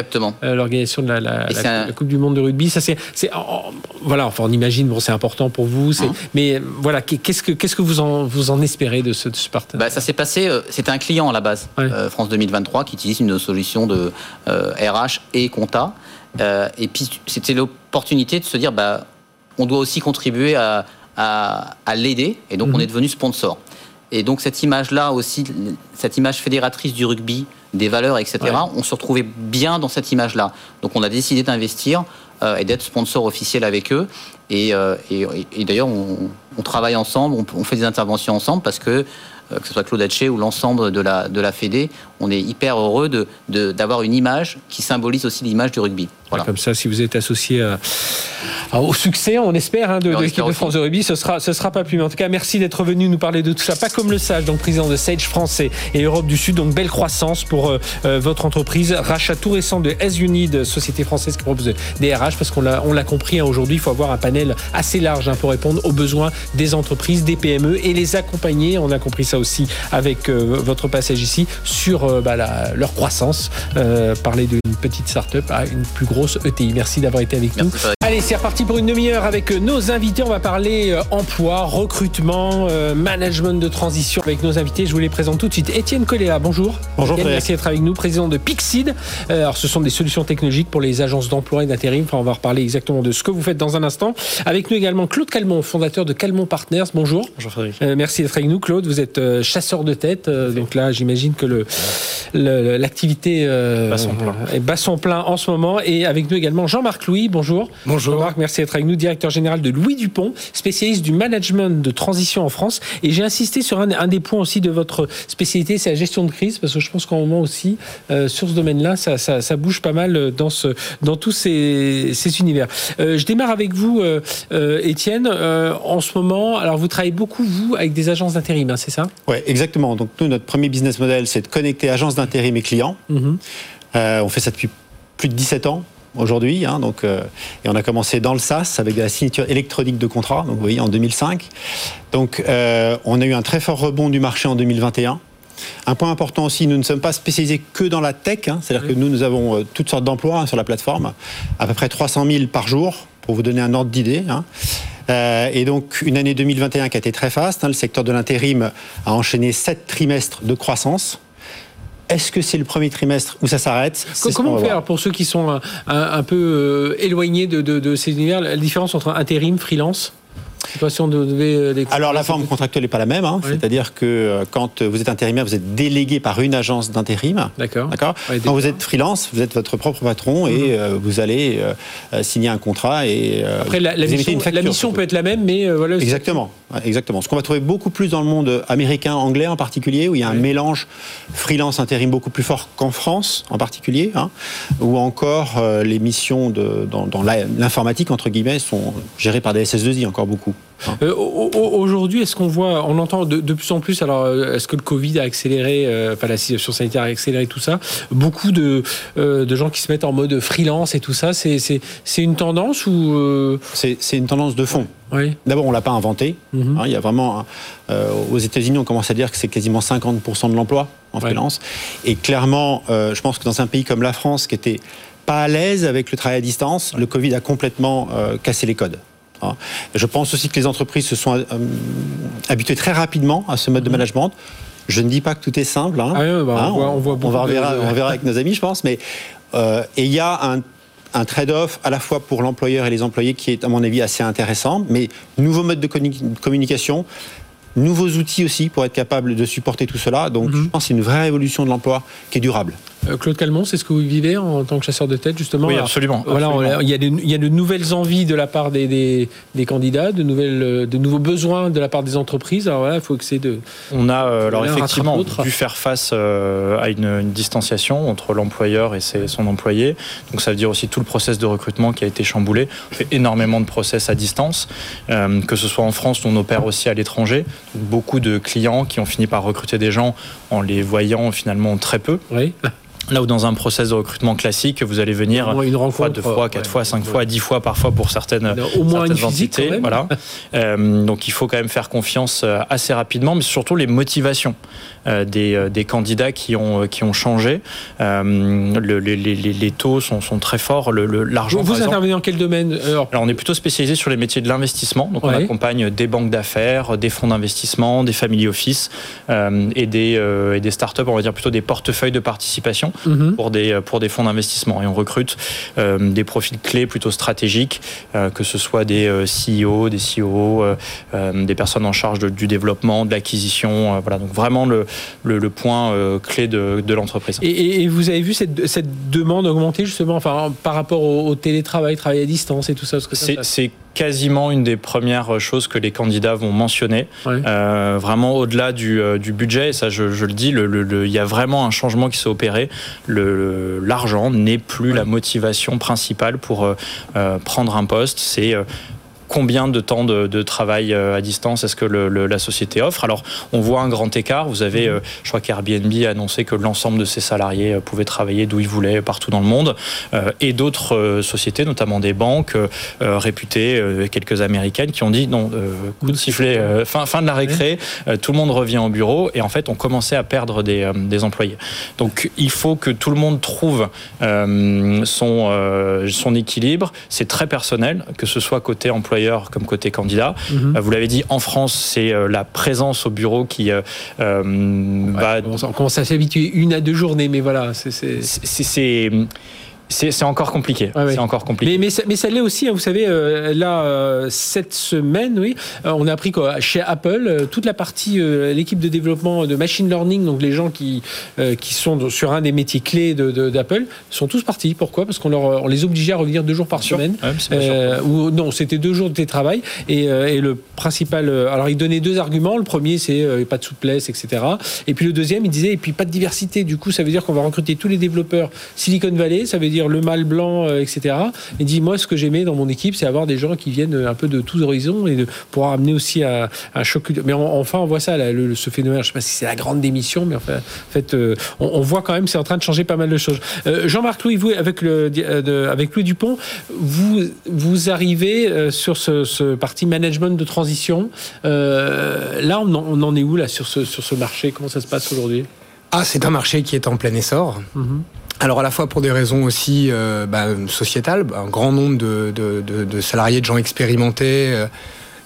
l'organisation de la, la, Coupe du Monde de rugby. Ça, c'est, voilà, enfin, on imagine, bon, c'est important pour vous. Mmh. Mais voilà, qu'est-ce que, qu'est-ce que vous, en, vous en espérez de ce, de ce partenariat? Bah, Ça s'est passé, c'était un client à la base, France 2023, qui utilise une solution de RH et compta. Euh, et puis, c'était l'opportunité de se dire, bah, on doit aussi contribuer à, l'aider. Et donc, on mhm. est devenu sponsor. Et donc, cette image-là aussi, cette image fédératrice du rugby, des valeurs, etc., on se retrouvait bien dans cette image-là. Donc, on a décidé d'investir euh, et d'être sponsor officiel avec eux. Et, euh, d'ailleurs, on, travaille ensemble, on, on, fait des interventions ensemble parce que euh, que ce soit Claude Hatché ou l'ensemble de la, de la Fédé, on est hyper heureux d'avoir de, une image qui symbolise aussi l'image du rugby. Voilà. Comme ça, si vous êtes associé au succès, on espère, hein, de, l'équipe de France de rugby, ce sera, ce sera pas plus. Mais en tout cas, merci d'être venu nous parler de tout ça. Pas comme le sage, donc président de Sage français et Europe du Sud. Donc belle croissance pour euh, euh, votre entreprise. Rachat tout récent de S-Unid, société française qui propose des RH, parce qu'on l'a, on l'a compris hein, aujourd'hui, il faut avoir un panel assez large hein, pour répondre aux besoins des entreprises, des PME et les accompagner. On a compris ça aussi avec euh, votre passage ici sur euh, bah, leur croissance. Euh, parler d'une petite start-up à une plus grosse ETI. Merci d'avoir été avec nous. Allez, c'est reparti pour une demi-heure avec nos invités. On va parler emploi, recrutement, management de transition avec nos invités. Je vous les présente tout de suite. Étienne Colléa, bonjour. Bonjour. merci d'être avec nous, président de Pixid. alors, ce sont des solutions technologiques pour les agences d'emploi et d'intérim. Enfin, on va reparler exactement de ce que vous faites dans un instant. Avec nous également Claude Calmont, fondateur de Calmont Partners. Bonjour. Bonjour Frédéric. merci d'être avec nous, Claude. Vous êtes chasseur de tête. Euh, donc là, j'imagine que le, l'activité euh, est bas son plein en ce moment. Et avec nous également Jean-Marc Louis. Bonjour. Bonjour. Jean-Marc, merci d'être avec nous, directeur général de Louis Dupont, spécialiste du management de transition en France. Et j'ai insisté sur un, des points aussi de votre spécialité, c'est la gestion de crise, parce que je pense qu'en moment aussi, euh, sur ce domaine-là, ça, ça, bouge pas mal dans, ce, dans tous ces, ces univers. je démarre avec vous, Étienne. en ce moment, alors vous travaillez beaucoup, vous, avec des agences d'intérim, hein, c'est ça? Oui, Exactement. Donc nous, notre premier business model, c'est de connecter agences d'intérim et clients. Mhm. Euh, on fait ça depuis plus de 17 ans aujourd'hui. Hein, donc, euh, et on a commencé dans le SaaS avec de la signature électronique de contrat, donc vous voyez, en 2005. Donc euh, on a eu un très fort rebond du marché en 2021. Un point important aussi, nous ne sommes pas spécialisés que dans la tech, hein. c'est-à-dire que nous, nous avons toutes sortes d'emplois hein, sur la plateforme, à peu près 300 000 par jour, pour vous donner un ordre d'idée. Euh, et donc une année 2021 qui a été très faste. Hein. le secteur de l'intérim a enchaîné sept trimestres de croissance. Est-ce que c'est le premier trimestre où ça s'arrête? Comment faire pour ceux qui sont un, peu euh, éloignés de, de ces univers, la différence entre intérim, freelance? Euh, Alors la forme contractuelle n'est pas la même, hein. c'est-à-dire que euh, quand vous êtes intérimaire, vous êtes délégué par une agence d'intérim. D'accord. D'accord. quand vous êtes freelance, vous êtes votre propre patron et mhm. euh, vous allez signer un contrat et après la, mission, la mission peut être la même, mais voilà. Exactement. exactement. Ce qu'on va trouver beaucoup plus dans le monde américain, anglais en particulier, où il y a un mélange freelance intérim beaucoup plus fort qu'en France en particulier, hein, ou encore euh, les missions de, dans, dans l'informatique entre guillemets sont gérées par des SS2I encore beaucoup. Hein. Euh, aujourd'hui, est-ce qu'on voit, on entend de, plus en plus, alors euh, est-ce que le Covid a accéléré, enfin la situation sanitaire a accéléré tout ça? Beaucoup de, de gens qui se mettent en mode freelance et tout ça, c'est une tendance ou C'est une tendance de fond. D'abord, on l'a pas inventé. Mhm. Hein, il y a vraiment, euh, aux États-Unis, on commence à dire que c'est quasiment 50% de l'emploi en freelance. Et clairement, euh, je pense que dans un pays comme la France, qui était pas à l'aise avec le travail à distance, le Covid a complètement euh, cassé les codes. Hein. Je pense aussi que les entreprises se sont habituées très rapidement à ce mode de mhm. management. Je ne dis pas que tout est simple. Hein. Ah bah, on, voit, on, va verra, on verra avec nos amis, je pense. Mais et il y a un un trade-off à la fois pour l'employeur et les employés qui est à mon avis assez intéressant, mais nouveau mode de communication, nouveaux outils aussi pour être capable de supporter tout cela. Donc mhm. je pense que c'est une vraie révolution de l'emploi qui est durable. Euh, Claude Calmont, c'est ce que vous vivez en tant que chasseur de tête, justement Oui, absolument. Voilà, il, y a de, nouvelles envies de la part des, candidats, de, nouvelles, de nouveaux besoins de la part des entreprises. Alors voilà, il faut que c'est de. On a euh, alors effectivement dû faire face euh, à une, distanciation entre l'employeur et son employé. Donc ça veut dire aussi tout le process de recrutement qui a été chamboulé. On fait énormément de process à distance, que ce soit en France, on opère aussi à l'étranger. Beaucoup de clients qui ont fini par recruter des gens en les voyant finalement très peu. Oui. Là où dans un process de recrutement classique, vous allez venir une fois, deux fois, quatre fois, cinq fois, dix fois parfois pour certaines, au moins une entités. Voilà. Euh, donc il faut quand même faire confiance euh, assez rapidement, mais surtout les motivations. Euh, des, des, candidats qui ont, qui ont changé. Le, les, les, les, taux sont, sont, très forts. L'argent. Vous, vous intervenez dans quel domaine alors, on est plutôt spécialisé sur les métiers de l'investissement. Donc on accompagne des banques d'affaires, des fonds d'investissement, des family office et, des, et des startups, on va dire plutôt des portefeuilles de participation Mhm. pour, des, pour des fonds d'investissement. Et on recrute euh, des profils clés plutôt stratégiques, euh, que ce soit des euh, CEO, des CEO, des personnes en charge du développement, de l'acquisition. voilà, donc vraiment le, le, point clé de, de l'entreprise. Et, vous avez vu cette, cette demande augmenter justement enfin, par rapport au, télétravail, travail à distance et tout ça C'est quasiment une des premières choses que les candidats vont mentionner. Euh, vraiment au-delà du, euh, du, budget, et ça je, je le dis, il le, y a vraiment un changement qui s'est opéré. L'argent n'est plus la motivation principale pour euh, prendre un poste. C'est combien de temps de, travail euh, à distance est-ce que la société offre? Alors, on voit un grand écart. Vous avez, mhm. euh, je crois qu'Airbnb a annoncé que l'ensemble de ses salariés euh, pouvaient travailler d'où ils voulaient, partout dans le monde, et d'autres sociétés, notamment des banques réputées, quelques américaines, qui ont dit non, coup de sifflet, fin, fin de la récré, tout le monde revient au bureau, et en fait, on commençait à perdre des, des employés. Donc, il faut que tout le monde trouve son, son équilibre. C'est très personnel, que ce soit côté employé comme côté candidat. Mhm. Euh, vous l'avez dit, en France, c'est euh, la présence au bureau qui euh, va. On commence à s'habituer une à deux journées, mais voilà, c'est c'est encore compliqué. C'est encore compliqué. Mais, mais, ça, l'est aussi, hein, vous savez, euh, là, euh, cette semaine, oui, euh, on a appris que chez Apple, toute la partie, l'équipe de développement de machine learning, donc les gens qui, qui sont sur un des métiers clés d'Apple, sont tous partis. Pourquoi? Parce qu'on on les obligeait à revenir deux jours par semaine. ou non, c'était deux jours de télétravail. Et, et le principal. alors, il donnait deux arguments. Le premier, c'est pas de souplesse, etc. Et puis le deuxième, il disait, et puis pas de diversité. Du coup, ça veut dire qu'on va recruter tous les développeurs Silicon Valley. Ça veut dire le mâle blanc, euh, etc. Et dit moi ce que j'aimais dans mon équipe, c'est avoir des gens qui viennent un peu de tous horizons et de pouvoir amener aussi un, choc. Mais enfin on voit ça, ce phénomène. Je sais pas si c'est la grande démission, mais enfin, en fait, euh, on, voit quand même c'est en train de changer pas mal de choses. Euh, Jean-Marc Louis, vous avec le avec Louis Dupont, vous vous arrivez sur ce, parti management de transition. là, on en, est où là sur ce sur ce marché? Comment ça se passe aujourd'hui? Ah, c'est un marché qui est en plein essor. Mhm. Alors à la fois pour des raisons aussi euh, bah, sociétales, un grand nombre de, salariés, de gens expérimentés, euh,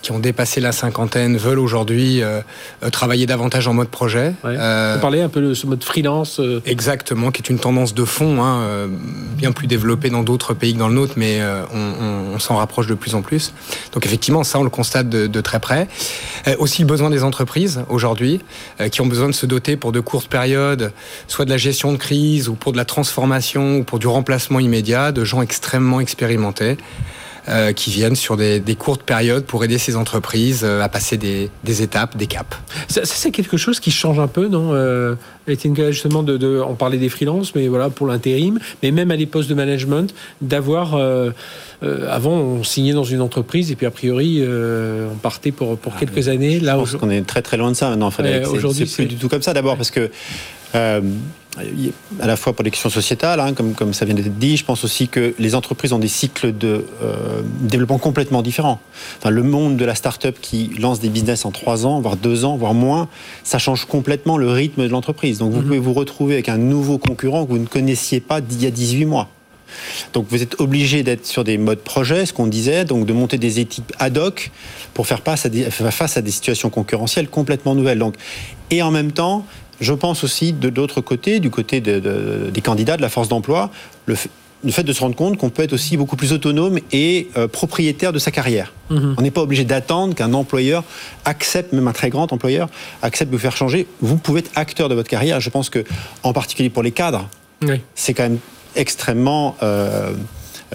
qui ont dépassé la cinquantaine veulent aujourd'hui euh, euh, travailler davantage en mode projet. Euh, Vous parlez un peu de ce mode freelance. Euh, Exactement, qui est une tendance de fond, hein, bien plus développée dans d'autres pays que dans le nôtre, mais on, on, s'en rapproche de plus en plus. Donc effectivement, ça, on le constate de, de très près. aussi le besoin des entreprises aujourd'hui, qui ont besoin de se doter pour de courtes périodes, soit de la gestion de crise, ou pour de la transformation, ou pour du remplacement immédiat, de gens extrêmement expérimentés. Qui viennent sur des, courtes périodes pour aider ces entreprises à passer des, étapes, des caps. Ça, c'est quelque chose qui change un peu, non euh, justement, de, on parlait des freelances, mais voilà, pour l'intérim, mais même à des postes de management, d'avoir... avant, on signait dans une entreprise et puis a priori, on partait pour, pour ah, quelques années. Là, je pense qu'on est très très loin de ça maintenant. Aujourd'hui, c'est plus du tout comme ça. D'abord parce que à la fois pour les questions sociétales, hein, comme, comme ça vient d'être dit, je pense aussi que les entreprises ont des cycles de euh, développement complètement différents. Enfin, le monde de la start-up qui lance des business en trois ans, voire deux ans, voire moins, ça change complètement le rythme de l'entreprise. Donc vous mhm. pouvez vous retrouver avec un nouveau concurrent que vous ne connaissiez pas d'il y a 18 mois. Donc vous êtes obligé d'être sur des modes projet, ce qu'on disait, donc de monter des équipes ad hoc pour faire face à des, face à des situations concurrentielles complètement nouvelles. Donc, et en même temps, je pense aussi de l'autre côté, du côté des candidats, de la force d'emploi, le, fait de se rendre compte qu'on peut être aussi beaucoup plus autonome et euh, propriétaire de sa carrière. Mhm. On n'est pas obligé d'attendre qu'un employeur accepte, même un très grand employeur, accepte de vous faire changer. Vous pouvez être acteur de votre carrière. Je pense que, en particulier pour les cadres, c'est quand même extrêmement euh,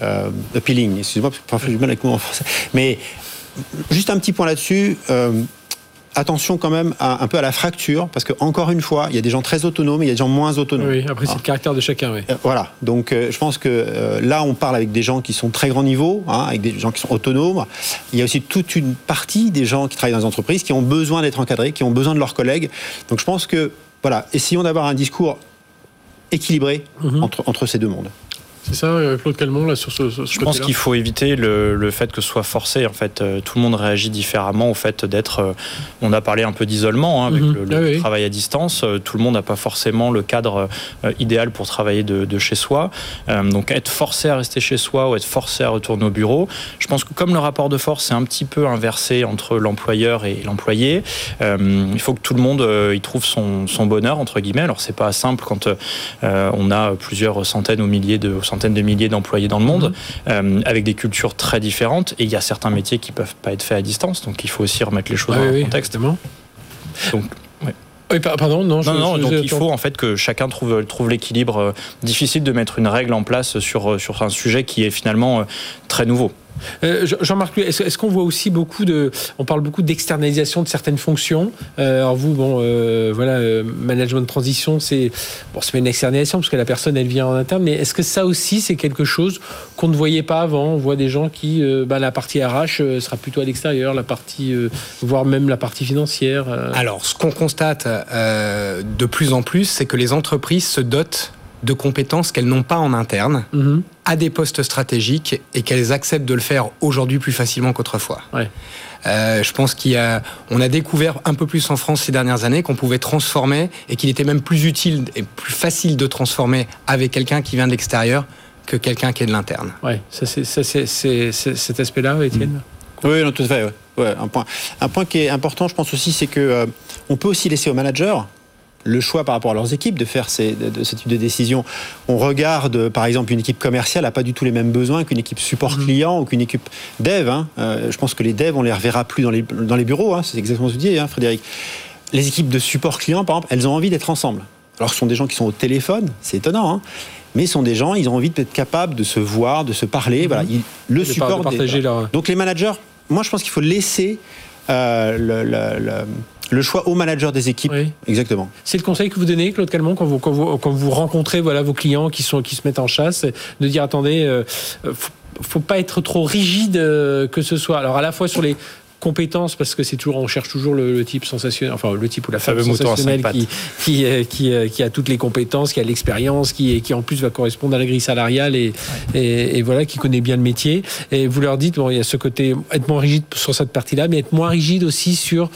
euh, appealing. Excusez-moi, parce que parfois j'ai du mal avec moi en français. Mais juste un petit point là-dessus. Attention quand même un peu à la fracture, parce que encore une fois, il y a des gens très autonomes et il y a des gens moins autonomes. Oui, après c'est le caractère de chacun. Oui. Euh, voilà, donc euh, je pense que euh, là on parle avec des gens qui sont très grand niveau, hein, avec des gens qui sont autonomes. Il y a aussi toute une partie des gens qui travaillent dans les entreprises qui ont besoin d'être encadrés, qui ont besoin de leurs collègues. Donc je pense que voilà, essayons d'avoir un discours équilibré mhm. entre, entre ces deux mondes. C'est ça, euh, Claude là, sur ce, Je pense qu'il faut éviter le, fait que ce soit forcé. En fait, euh, tout le monde réagit différemment au fait d'être. Euh, on a parlé un peu d'isolement hein, avec mhm. le, ah travail à distance. Tout le monde n'a pas forcément le cadre idéal pour travailler de, chez soi. donc, être forcé à rester chez soi ou être forcé à retourner au bureau, je pense que comme le rapport de force est un petit peu inversé entre l'employeur et l'employé, il faut que tout le monde y trouve son, bonheur entre guillemets. Alors, c'est pas simple quand on a plusieurs centaines ou milliers de centaines de milliers d'employés dans le monde, mhm. euh, avec des cultures très différentes. Et il y a certains métiers qui peuvent pas être faits à distance, donc il faut aussi remettre les choses dans le contexte. Donc, oui, pardon, non. non, donc il faut en fait que chacun trouve, trouve l'équilibre. Euh, difficile de mettre une règle en place sur, euh, sur un sujet qui est finalement très nouveau. Euh, Jean-Marc, est-ce qu'on voit aussi beaucoup de, on parle beaucoup d'externalisation de certaines fonctions? Euh, alors vous, bon, euh, voilà, management de transition, c'est bon, c'est une externalisation parce que la personne elle vient en interne, mais est-ce que ça aussi c'est quelque chose qu'on ne voyait pas avant? On voit des gens qui, bah, la partie RH sera plutôt à l'extérieur, la partie, voire même la partie financière. Alors, ce qu'on constate de plus en plus, c'est que les entreprises se dotent de compétences qu'elles n'ont pas en interne mhm. à des postes stratégiques et qu'elles acceptent de le faire aujourd'hui plus facilement qu'autrefois. Euh, je pense qu'on a, découvert un peu plus en France ces dernières années qu'on pouvait transformer et qu'il était même plus utile et plus facile de transformer avec quelqu'un qui vient de l'extérieur que quelqu'un qui est de l'interne. Ouais, ça c'est, cet aspect-là, Étienne? Oui, tout à fait. un point, un point qui est important, je pense aussi, c'est que euh, on peut aussi laisser aux managers le choix par rapport à leurs équipes de faire ces, de, ce type de décision. On regarde, par exemple, une équipe commerciale n'a pas du tout les mêmes besoins qu'une équipe support mhm. client ou qu'une équipe dev. Hein. Euh, je pense que les devs, on les reverra plus dans les, dans les bureaux. Hein. C'est exactement ce que vous disiez, hein, Frédéric. Les équipes de support client, par exemple, elles ont envie d'être ensemble. Alors, ce sont des gens qui sont au téléphone, c'est étonnant, mais ce sont des gens, ils ont envie d'être capables de se voir, de se parler. Voilà, mhm. le support. Donc, les managers, moi, je pense qu'il faut laisser euh, le le choix au manager des équipes. Exactement. C'est le conseil que vous donnez, Claude Calmont, quand vous, quand vous, rencontrez voilà, vos clients qui, sont, qui se mettent en chasse, de dire attendez, euh, faut, faut pas être trop rigide euh, que ce soit. Alors à la fois sur les compétences parce que c'est toujours on cherche toujours le, type sensationnel enfin le type ou la femme sensationnelle qui qui, euh, qui, qui, a toutes les compétences qui a l'expérience qui qui en plus va correspondre à la grille salariale et, et, voilà qui connaît bien le métier et vous leur dites bon il y a ce côté être moins rigide sur cette partie là mais être moins rigide aussi sur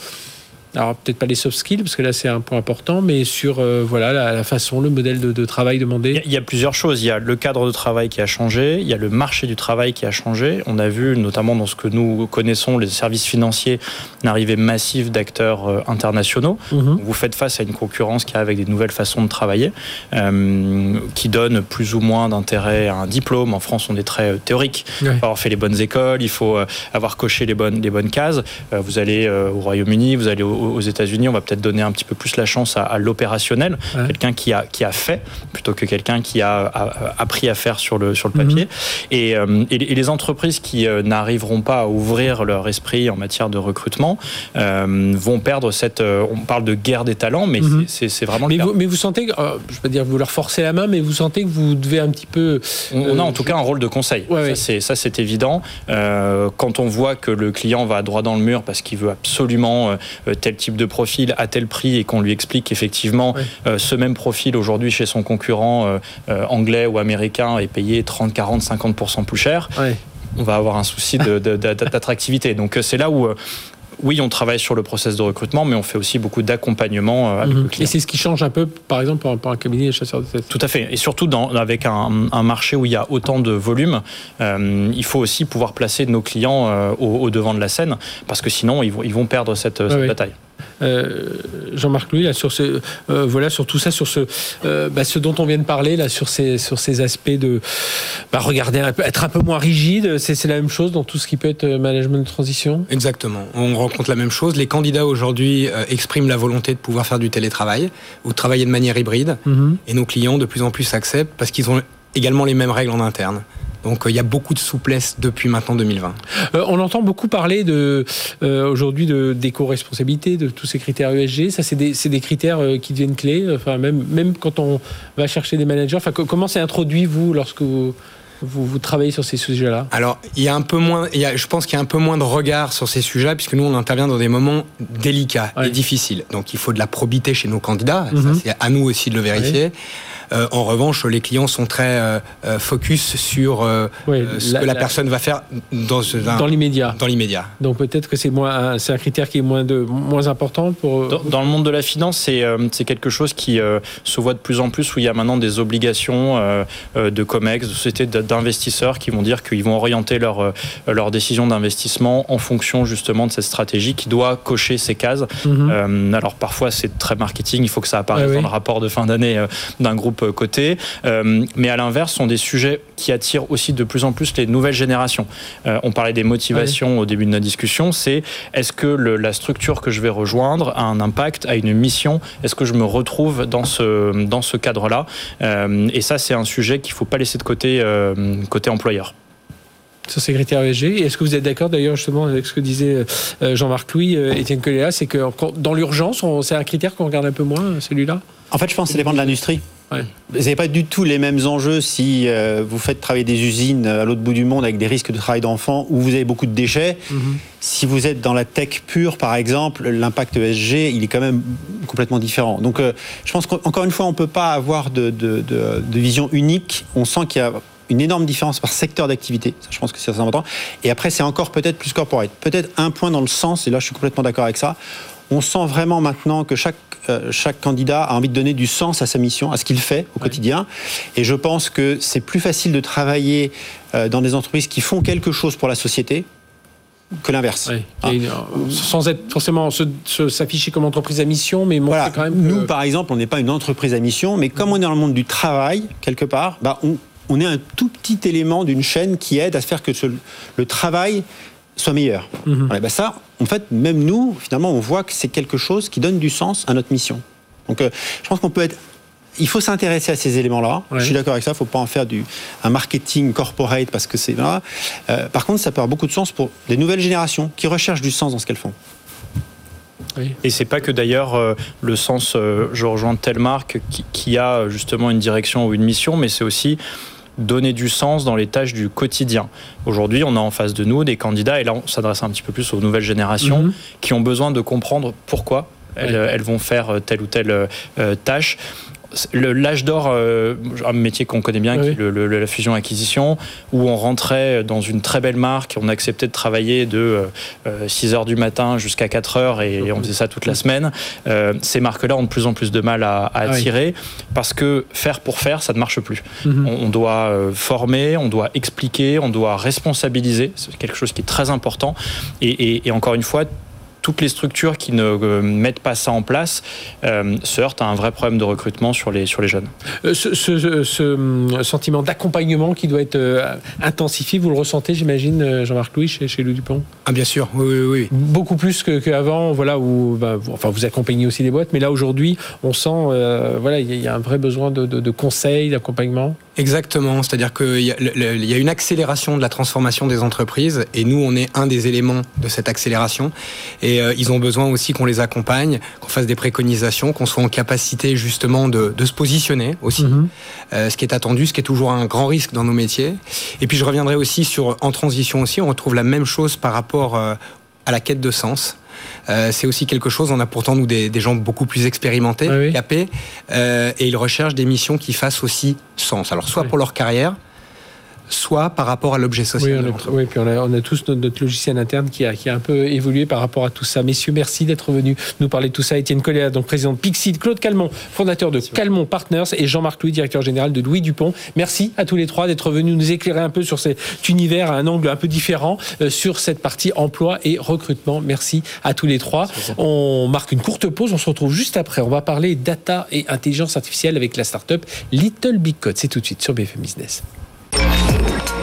alors peut-être pas les soft skills parce que là c'est un point important, mais sur euh, voilà la, façon, le modèle de, travail demandé. Il y a plusieurs choses. Il y a le cadre de travail qui a changé, il y a le marché du travail qui a changé. On a vu notamment dans ce que nous connaissons les services financiers une arrivée massive d'acteurs euh, internationaux. Mhm. Vous faites face à une concurrence qui a avec des nouvelles façons de travailler, euh, qui donne plus ou moins d'intérêt à un diplôme. En France, on est très théorique. Il faut avoir fait les bonnes écoles, il faut avoir coché les bonnes les bonnes cases. vous allez au Royaume-Uni, vous allez au aux États-Unis, on va peut-être donner un petit peu plus la chance à, l'opérationnel, quelqu'un qui a, qui a fait plutôt que quelqu'un qui a, appris à faire sur le, sur le papier. Mhm. Et, et, les entreprises qui n'arriveront pas à ouvrir leur esprit en matière de recrutement vont perdre cette. on parle de guerre des talents, mais mhm. c'est vraiment mais Vous, mais vous sentez, je ne vais pas dire vous leur forcez la main, mais vous sentez que vous devez un petit peu. On, a en tout cas un rôle de conseil. ça, c'est évident. quand on voit que le client va droit dans le mur parce qu'il veut absolument euh, tel type de profil à tel prix et qu'on lui explique qu'effectivement euh, ce même profil aujourd'hui chez son concurrent euh, anglais ou américain est payé 30, 40, 50% plus cher. on va avoir un souci d'attractivité. Donc c'est là où oui, on travaille sur le process de recrutement, mais on fait aussi beaucoup d'accompagnement euh, avec mhm. le client. Et c'est ce qui change un peu, par exemple, pour, un cabinet de chasseurs de tête Tout à fait. Et surtout dans, avec un, marché où il y a autant de volume, euh, il faut aussi pouvoir placer nos clients euh, au, devant de la scène, parce que sinon, ils vont, perdre cette, bataille. Euh, Jean-Marc Louis, là, sur ce, euh, voilà, sur tout ça, sur ce, euh, bah, ce dont on vient de parler, là, sur ces, sur ces aspects de bah, regarder, être un peu moins rigide, c'est la même chose dans tout ce qui peut être management de transition? Exactement. On rencontre la même chose. Les candidats aujourd'hui expriment la volonté de pouvoir faire du télétravail ou de travailler de manière hybride. Mhm. Et nos clients, de plus en plus, acceptent parce qu'ils ont également les mêmes règles en interne. Donc euh, il y a beaucoup de souplesse depuis maintenant 2020. Euh, on entend beaucoup parler de euh, aujourd'hui d'éco-responsabilité, de tous ces critères ESG. Ça, c'est des, des, critères qui deviennent clés. Enfin, même, même quand on va chercher des managers. Enfin, comment c'est introduit vous lorsque vous vous, travaillez sur ces sujets-là? Alors, il y a un peu moins, il y a, je pense qu'il y a un peu moins de regard sur ces sujets puisque nous, on intervient dans des moments délicats et difficiles. Donc, il faut de la probité chez nos candidats. Mhm. C'est à nous aussi de le vérifier. Euh, en revanche, les clients sont très euh, euh, focus sur ce que la, personne va faire dans, dans l'immédiat. Dans l'immédiat. Donc peut-être que c'est moins, c'est un critère qui est moins de moins important pour. Dans, le monde de la finance, c'est c'est quelque chose qui se voit de plus en plus où il y a maintenant des obligations de Comex, de sociétés d'investisseurs qui vont dire qu'ils vont orienter leur leur décision d'investissement en fonction justement de cette stratégie qui doit cocher ces cases. Mhm. alors parfois c'est très marketing, il faut que ça apparaisse dans le rapport de fin d'année d'un groupe euh, côté. Euh, mais à l'inverse, sont des sujets qui attirent aussi de plus en plus les nouvelles générations. Euh, on parlait des motivations au début de notre discussion. C'est est-ce que la structure que je vais rejoindre a un impact, a une mission? Est-ce que je me retrouve dans ce, dans ce cadre-là? Et ça, c'est un sujet qu'il ne faut pas laisser de côté côté employeur sur ces critères ESG. Est-ce que vous êtes d'accord d'ailleurs justement avec ce que disait Jean-Marc Louis, Étienne Coléa, c'est que dans l'urgence, c'est un critère qu'on regarde un peu moins, celui-là? En fait, je pense que ça dépend de l'industrie. Vous n'avez pas du tout les mêmes enjeux si euh, vous faites travailler des usines à l'autre bout du monde avec des risques de travail d'enfants où vous avez beaucoup de déchets. Mhm. Si vous êtes dans la tech pure, par exemple, l'impact ESG, il est quand même complètement différent. Donc, euh, je pense qu'encore une fois, on ne peut pas avoir de, vision unique. On sent qu'il y a une énorme différence par secteur d'activité. je pense que c'est important. Et après, c'est encore peut-être plus corporate. Peut-être un point dans le sens, et là, je suis complètement d'accord avec ça. On sent vraiment maintenant que chaque euh, chaque candidat a envie de donner du sens à sa mission, à ce qu'il fait au quotidien. Et je pense que c'est plus facile de travailler euh, dans des entreprises qui font quelque chose pour la société que l'inverse. Hein euh, sans être forcément s'afficher comme entreprise à mission, mais voilà. quand même. Nous, par exemple, on n'est pas une entreprise à mission, mais comme on est dans le monde du travail quelque part, bah, on, est un tout petit élément d'une chaîne qui aide à faire que le travail soit meilleur. Mhm. Bah ça, en fait, même nous, finalement, on voit que c'est quelque chose qui donne du sens à notre mission. Donc, euh, je pense qu'on peut être il faut s'intéresser à ces éléments-là. Je suis d'accord avec ça. Il ne faut pas en faire du, un marketing corporate parce que c'est là. Euh, par contre, ça peut avoir beaucoup de sens pour les nouvelles générations qui recherchent du sens dans ce qu'elles font. Oui. Et c'est pas que d'ailleurs euh, le sens, je rejoins telle marque qui, qui, a justement une direction ou une mission, mais c'est aussi donner du sens dans les tâches du quotidien. Aujourd'hui, on a en face de nous des candidats, et là on s'adresse un petit peu plus aux nouvelles générations, mhm. qui ont besoin de comprendre pourquoi elles, vont faire telle ou telle euh, tâche l'âge d'or, euh, un métier qu'on connaît bien, qui est la fusion-acquisition, où on rentrait dans une très belle marque, on acceptait de travailler de 6 euh, heures du matin jusqu'à 4 heures et, on faisait ça toute la semaine. Euh, ces marques-là ont de plus en plus de mal à, ah attirer parce que faire pour faire, ça ne marche plus. Mhm. on, doit former, on doit expliquer, on doit responsabiliser, c'est quelque chose qui est très important. et encore une fois, toutes les structures qui ne mettent pas ça en place se heurtent à un vrai problème de recrutement sur les, sur les jeunes. Ce, sentiment d'accompagnement qui doit être intensifié, vous le ressentez, j'imagine, Jean-Marc Louis, chez, chez Louis Dupont? Ah, bien sûr, oui, oui. oui. Beaucoup plus qu'avant, voilà, où, bah, enfin, vous accompagnez aussi des boîtes, mais là, aujourd'hui, on sent, voilà, il y, a un vrai besoin de, de, de conseils, d'accompagnement? Exactement, c'est-à-dire qu'il y, y, a une accélération de la transformation des entreprises et nous, on est un des éléments de cette accélération. Et euh, ils ont besoin aussi qu'on les accompagne, qu'on fasse des préconisations, qu'on soit en capacité justement de, de se positionner aussi, mhm. euh, ce qui est attendu, ce qui est toujours un grand risque dans nos métiers. Et puis je reviendrai aussi sur, en transition aussi, on retrouve la même chose par rapport euh, à la quête de sens. Euh, c'est aussi quelque chose, on a pourtant nous des, gens beaucoup plus expérimentés, capés, euh, et ils recherchent des missions qui fassent aussi sens. Alors soit pour leur carrière, soit par rapport à l'objet social. Oui, puis on a, tous notre, logiciel interne qui a, un peu évolué par rapport à tout ça. Messieurs, merci d'être venus nous parler de tout ça. Étienne Collet, donc président de Pixid, Claude Calmont, fondateur de Calmont Partners, et Jean-Marc Louis, directeur général de Louis Dupont. Merci à tous les trois d'être venus nous éclairer un peu sur cet univers à un angle un peu différent euh, sur cette partie emploi et recrutement. Merci à tous les trois. On marque une courte pause, on se retrouve juste après. On va parler data et intelligence artificielle avec la start-up Little Big Code. C'est tout de suite sur BFM Business.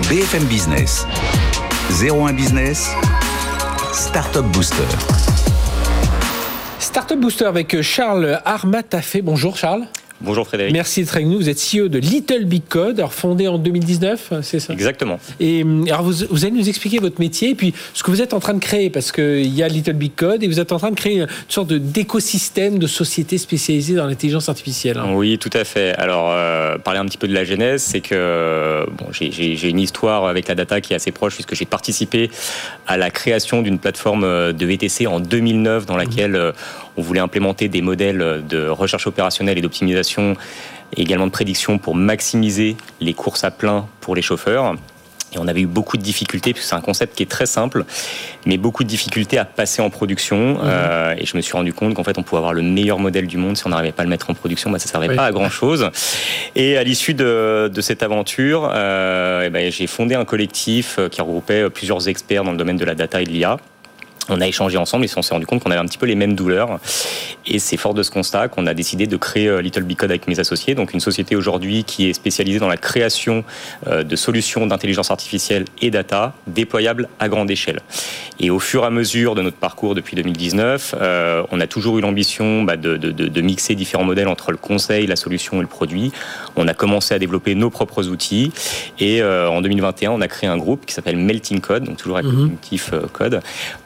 BFM Business. 01 Business. Startup Booster. Startup Booster avec Charles Armatafé. Bonjour Charles. Bonjour Frédéric. Merci d'être avec nous. Vous êtes CEO de Little Big Code, alors fondé en 2019, c'est ça Exactement. Et euh, alors vous, vous, allez nous expliquer votre métier et puis ce que vous êtes en train de créer, parce qu'il y a Little Big Code et vous êtes en train de créer une sorte d'écosystème de sociétés spécialisées dans l'intelligence artificielle. Hein. Oui, tout à fait. Alors, euh, parler un petit peu de la genèse, c'est que bon, j'ai une histoire avec la data qui est assez proche, puisque j'ai participé à la création d'une plateforme euh, de VTC en 2009 dans laquelle mmh. On voulait implémenter des modèles de recherche opérationnelle et d'optimisation également de prédiction pour maximiser les courses à plein pour les chauffeurs. Et on avait eu beaucoup de difficultés, puisque c'est un concept qui est très simple, mais beaucoup de difficultés à passer en production. Mhm. Euh, et je me suis rendu compte qu'en fait, on pouvait avoir le meilleur modèle du monde si on n'arrivait pas à le mettre en production, bah, ça ne servait pas à grand chose. Et à l'issue de, cette aventure, euh, eh ben, j'ai fondé un collectif euh, qui regroupait plusieurs experts dans le domaine de la data et de l'IA on a échangé ensemble et on s'est rendu compte qu'on avait un petit peu les mêmes douleurs. Et c'est fort de ce constat qu'on a décidé de créer euh, Little Big Code avec mes associés, donc une société aujourd'hui qui est spécialisée dans la création euh, de solutions d'intelligence artificielle et data déployables à grande échelle. Et au fur et à mesure de notre parcours depuis 2019, euh, on a toujours eu l'ambition bah, de, mixer différents modèles entre le conseil, la solution et le produit. On a commencé à développer nos propres outils et en 2021, on a créé un groupe qui s'appelle Melting Code, donc toujours avec le mhm. code,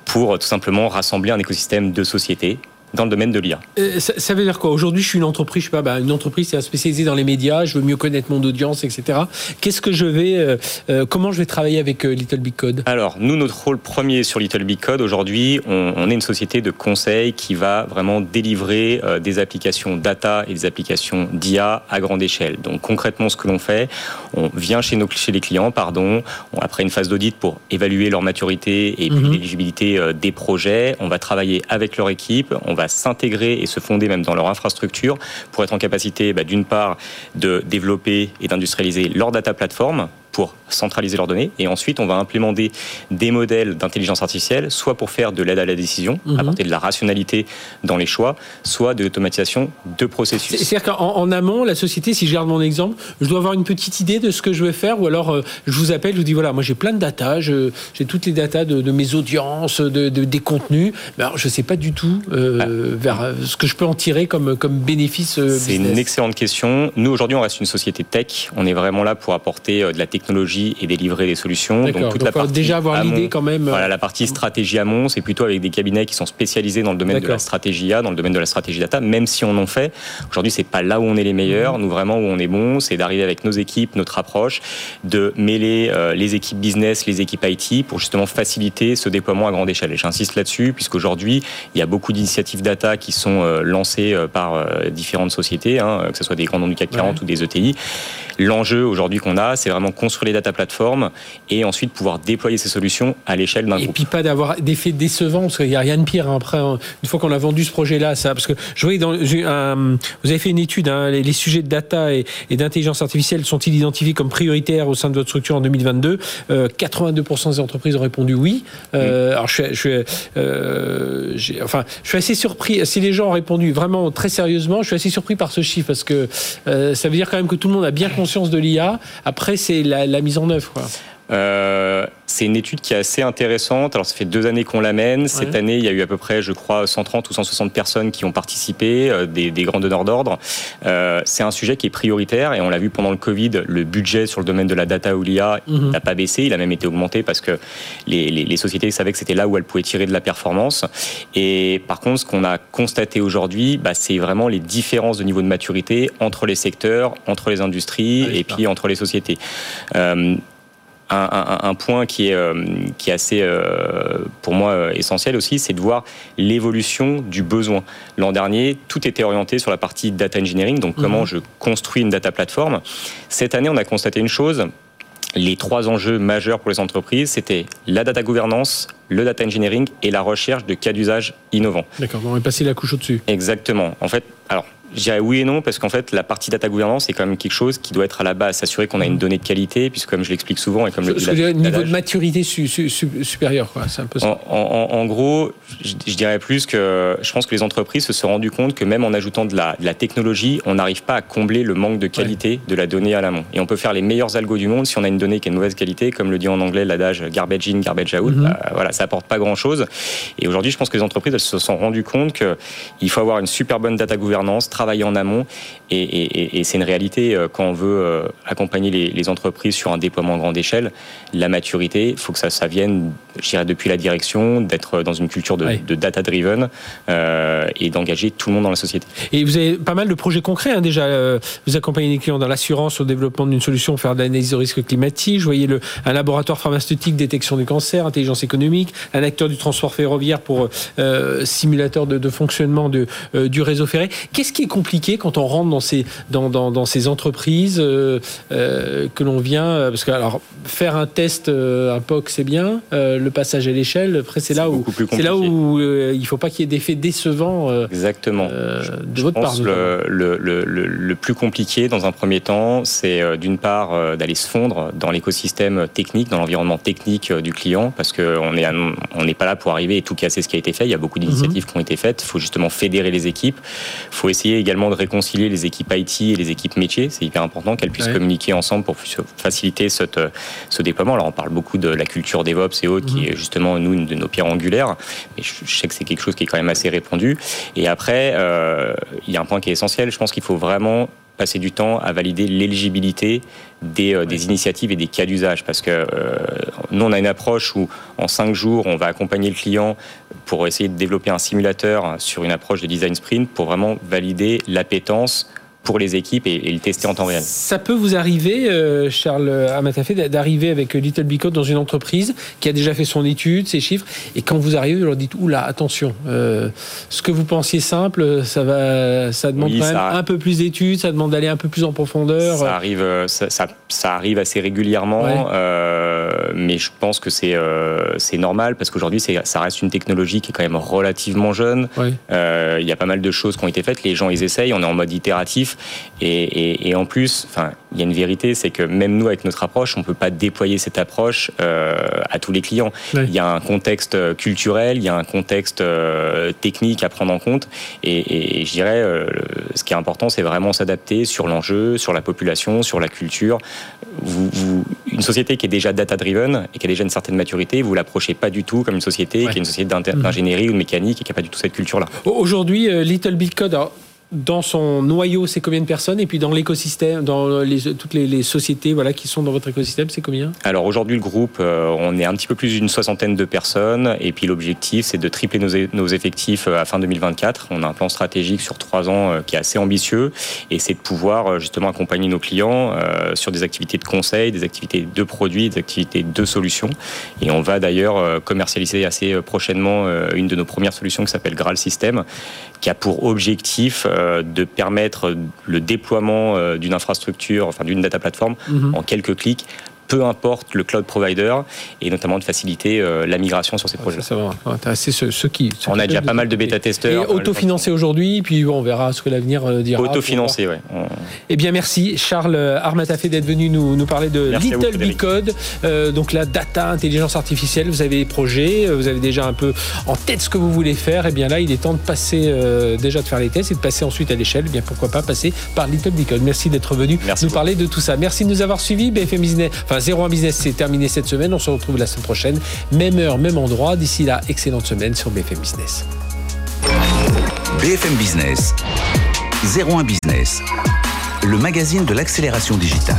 pour tout simplement rassembler un écosystème de sociétés dans le domaine de l'IA. Euh, ça, veut dire quoi? Aujourd'hui, je suis une entreprise, je sais pas, bah, une entreprise spécialisée dans les médias, je veux mieux connaître mon audience, etc. Qu'est-ce que je vais, euh, euh, comment je vais travailler avec Little Big Code? Alors, nous, notre rôle premier sur Little Big Code, aujourd'hui, on, est une société de conseil qui va vraiment délivrer des applications data et des applications d'IA à grande échelle. Donc, concrètement, ce que l'on fait, on vient chez, nos, chez les clients, pardon, on, après une phase d'audit pour évaluer leur maturité et mhm. l'éligibilité des projets, on va travailler avec leur équipe, on va s'intégrer et se fonder même dans leur infrastructure pour être en capacité, bah, d'une part, de développer et d'industrialiser leur data platform pour centraliser leurs données. Et ensuite, on va implémenter des modèles d'intelligence artificielle, soit pour faire de l'aide à la décision, mhm. apporter de la rationalité dans les choix, soit de l'automatisation de processus. C'est-à-dire qu'en amont, la société, si je garde mon exemple, je dois avoir une petite idée de ce que je veux faire, ou alors euh, je vous appelle, je vous dis voilà, moi j'ai plein de data, j'ai toutes les datas de, mes audiences, de, des contenus, mais alors je ne sais pas du tout euh, ah. vers euh, ce que je peux en tirer comme, comme bénéfice. C'est une excellente question. Nous, aujourd'hui, on reste une société tech. On est vraiment là pour apporter de la technologie et délivrer des solutions. Donc toute la partie déjà avoir l'idée quand même. Voilà, la partie stratégie amont, c'est plutôt avec des cabinets qui sont spécialisés dans le domaine de la stratégie A, dans le domaine de la stratégie data, même si on en fait. Aujourd'hui, c'est pas là où on est les meilleurs. Nous, vraiment, où on est bon, c'est d'arriver avec nos équipes, notre approche, de mêler euh, les équipes business, les équipes IT pour justement faciliter ce déploiement à grande échelle. Et j'insiste là-dessus, puisqu'aujourd'hui, il y a beaucoup d'initiatives data qui sont euh, lancées euh, par différentes sociétés, hein, que ce soit des grands noms du CAC 40 ou des ETI. L'enjeu aujourd'hui qu'on a, c'est vraiment construire construire les data platforms et ensuite pouvoir déployer ces solutions à l'échelle d'un groupe. Et puis pas d'avoir d'effets décevants, parce qu'il n'y a rien de pire hein. après, une fois qu'on a vendu ce projet-là, ça, parce que je voyais dans, vous avez fait une étude, hein, les, sujets de data et, d'intelligence artificielle sont-ils identifiés comme prioritaires au sein de votre structure en 2022 82% euh, des entreprises ont répondu oui. Euh, alors je, je, euh, enfin, je suis assez surpris. Si les gens ont répondu vraiment très sérieusement, je suis assez surpris par ce chiffre parce que ça veut dire quand même que tout le monde a bien conscience de l'IA. Après, c'est la, la, mise en œuvre. Euh, c'est une étude qui est assez intéressante. Alors, ça fait deux années qu'on l'amène. Cette année, il y a eu à peu près, je crois, 130 ou 160 personnes qui ont participé, euh, des, des, grands donneurs d'ordre. Euh, c'est un sujet qui est prioritaire et on l'a vu pendant le Covid, le budget sur le domaine de la data ou l'IA mhm. n'a pas baissé, il a même été augmenté parce que les, les, les sociétés savaient que c'était là où elles pouvaient tirer de la performance. Et par contre, ce qu'on a constaté aujourd'hui, bah, c'est vraiment les différences de niveau de maturité entre les secteurs, entre les industries et puis entre les sociétés. Un, point qui est, euh, qui est assez, euh, pour moi, euh, essentiel aussi, c'est de voir l'évolution du besoin. L'an dernier, tout était orienté sur la partie data engineering, donc comment mhm. je construis une data platform. Cette année, on a constaté une chose, les trois enjeux majeurs pour les entreprises, c'était la data gouvernance, le data engineering et la recherche de cas d'usage innovants. D'accord, on va passer la couche au-dessus. Exactement. En fait, alors je dirais oui et non, parce qu'en fait, la partie data gouvernance, c'est quand même quelque chose qui doit être à la base, s'assurer qu'on a une mm. donnée de qualité, puisque comme je l'explique souvent, et comme le, niveau de maturité supérieur, quoi. C'est un peu ça. En, gros, je, dirais plus que je pense que les entreprises se sont rendues compte que même en ajoutant de la, technologie, on n'arrive pas à combler le manque de qualité de la donnée à l'amont. Et on peut faire les meilleurs algos du monde si on a une donnée qui est de mauvaise qualité, comme le dit en anglais l'adage garbage in, garbage out. Mm-hmm. Bah, voilà, ça apporte pas grand chose. Et aujourd'hui, je pense que les entreprises elles se sont rendues compte qu'il faut avoir une super bonne data gouvernance, travailler en amont. Et, c'est une réalité euh, quand on veut euh, accompagner les, entreprises sur un déploiement à grande échelle. La maturité, il faut que ça, ça vienne, je dirais, depuis la direction, d'être dans une culture de, data-driven euh, et d'engager tout le monde dans la société. Et vous avez pas mal de projets concrets hein, déjà. vous accompagnez les clients dans l'assurance, au développement d'une solution pour faire de l'analyse de risque climatique. Je voyais le, un laboratoire pharmaceutique, détection du cancer, intelligence économique, un acteur du transport ferroviaire pour simulateur de, de fonctionnement de, du réseau ferré. Qu'est-ce qui est compliqué quand on rentre dans ces, dans, dans, dans ces entreprises euh, euh, que l'on vient euh, Parce que alors, faire un test, un POC, c'est bien. le passage à l'échelle, après, c'est là, où, c'est là où il ne faut pas qu'il y ait d'effets décevants Exactement. de votre part. Le, le, le, le, plus compliqué, dans un premier temps, c'est d'une part d'aller se fondre dans l'écosystème technique, dans l'environnement technique du client, parce qu'on n'est on pas là pour arriver et tout casser ce qui a été fait. Il y a beaucoup d'initiatives mhm. qui ont été faites. Il faut justement fédérer les équipes. Il faut essayer également de réconcilier les équipes IT et les équipes métiers. C'est hyper important qu'elles puissent communiquer ensemble pour faciliter cette, ce déploiement. Alors on parle beaucoup de la culture DevOps et autres, qui mhm. est justement nous une de nos pierres angulaires. Mais je sais que c'est quelque chose qui est quand même assez répandu. Et après, euh, il y a un point qui est essentiel. Je pense qu'il faut vraiment passer du temps à valider l'éligibilité des, euh, des, initiatives et des cas d'usage. Parce que euh, nous, on a une approche où en cinq jours, on va accompagner le client pour essayer de développer un simulateur sur une approche de design sprint pour vraiment valider l'appétence pour les équipes et, le tester en temps réel. Ça peut vous arriver, euh, Charles Amatafé, d'arriver avec Little Bicot dans une entreprise qui a déjà fait son étude, ses chiffres, et quand vous arrivez, vous leur dites oula, attention, euh, ce que vous pensiez simple, ça va, ça demande quand même un peu plus d'études, ça demande d'aller un peu plus en profondeur. Ça arrive, euh, ça, ça, arrive assez régulièrement, mais je pense que c'est c'est normal parce qu'aujourd'hui, ça reste une technologie qui est quand même relativement jeune. Il y a pas mal de choses qui ont été faites, les gens ils essayent, on est en mode itératif. Et, en plus, enfin, il y a une vérité, c'est que même nous, avec notre approche, on ne peut pas déployer cette approche euh, à tous les clients. Il y a un contexte culturel, il y a un contexte euh, technique à prendre en compte. Et, je dirais, euh, ce qui est important, c'est vraiment s'adapter sur l'enjeu, sur la population, sur la culture. Vous, une société qui est déjà data-driven et qui a déjà une certaine maturité, vous l'approchez pas du tout comme une société qui est une société mmh. d'ingénierie ou de mécanique et qui n'a pas du tout cette culture-là. Aujourd'hui, Little Big Code, dans son noyau, c'est combien de personnes? Et puis dans l'écosystème, dans toutes les, sociétés voilà, qui sont dans votre écosystème, c'est combien? Alors aujourd'hui, le groupe, euh, on est un petit peu plus d'une soixantaine de personnes. Et puis l'objectif, c'est de tripler nos, effectifs euh, à fin 2024. On a un plan stratégique sur trois ans euh, qui est assez ambitieux. Et c'est de pouvoir justement accompagner nos clients sur des activités de conseil, des activités de produits, des activités de solutions. Et on va d'ailleurs commercialiser assez prochainement une de nos premières solutions qui s'appelle Graal System, qui a pour objectif euh, de permettre le déploiement euh, d'une infrastructure, enfin d'une data platform, mhm. en quelques clics peu importe le cloud provider, et notamment de faciliter la migration sur ces projets. Ça, va ceux, qui. on a déjà pas mal de bêta-testeurs. Et autofinancé aujourd'hui, puis on verra ce que l'avenir dira. Autofinancé, oui. Eh bien, merci Charles Armatafé d'être venu nous, nous parler de Little Big Code, donc la data, intelligence artificielle. Vous avez des projets, vous avez déjà un peu en tête ce que vous voulez faire. Et eh bien là, il est temps de passer déjà de faire les tests et de passer ensuite à l'échelle. Eh bien pourquoi pas passer par Little Big Code. Merci d'être venu nous parler de tout ça. Merci de nous avoir suivis. BFM Business, enfin 01 Business, c'est terminé cette semaine. On se retrouve la semaine prochaine, même heure, même endroit. D'ici là, excellente semaine sur BFM Business. BFM Business, 01 Business, le magazine de l'accélération digitale.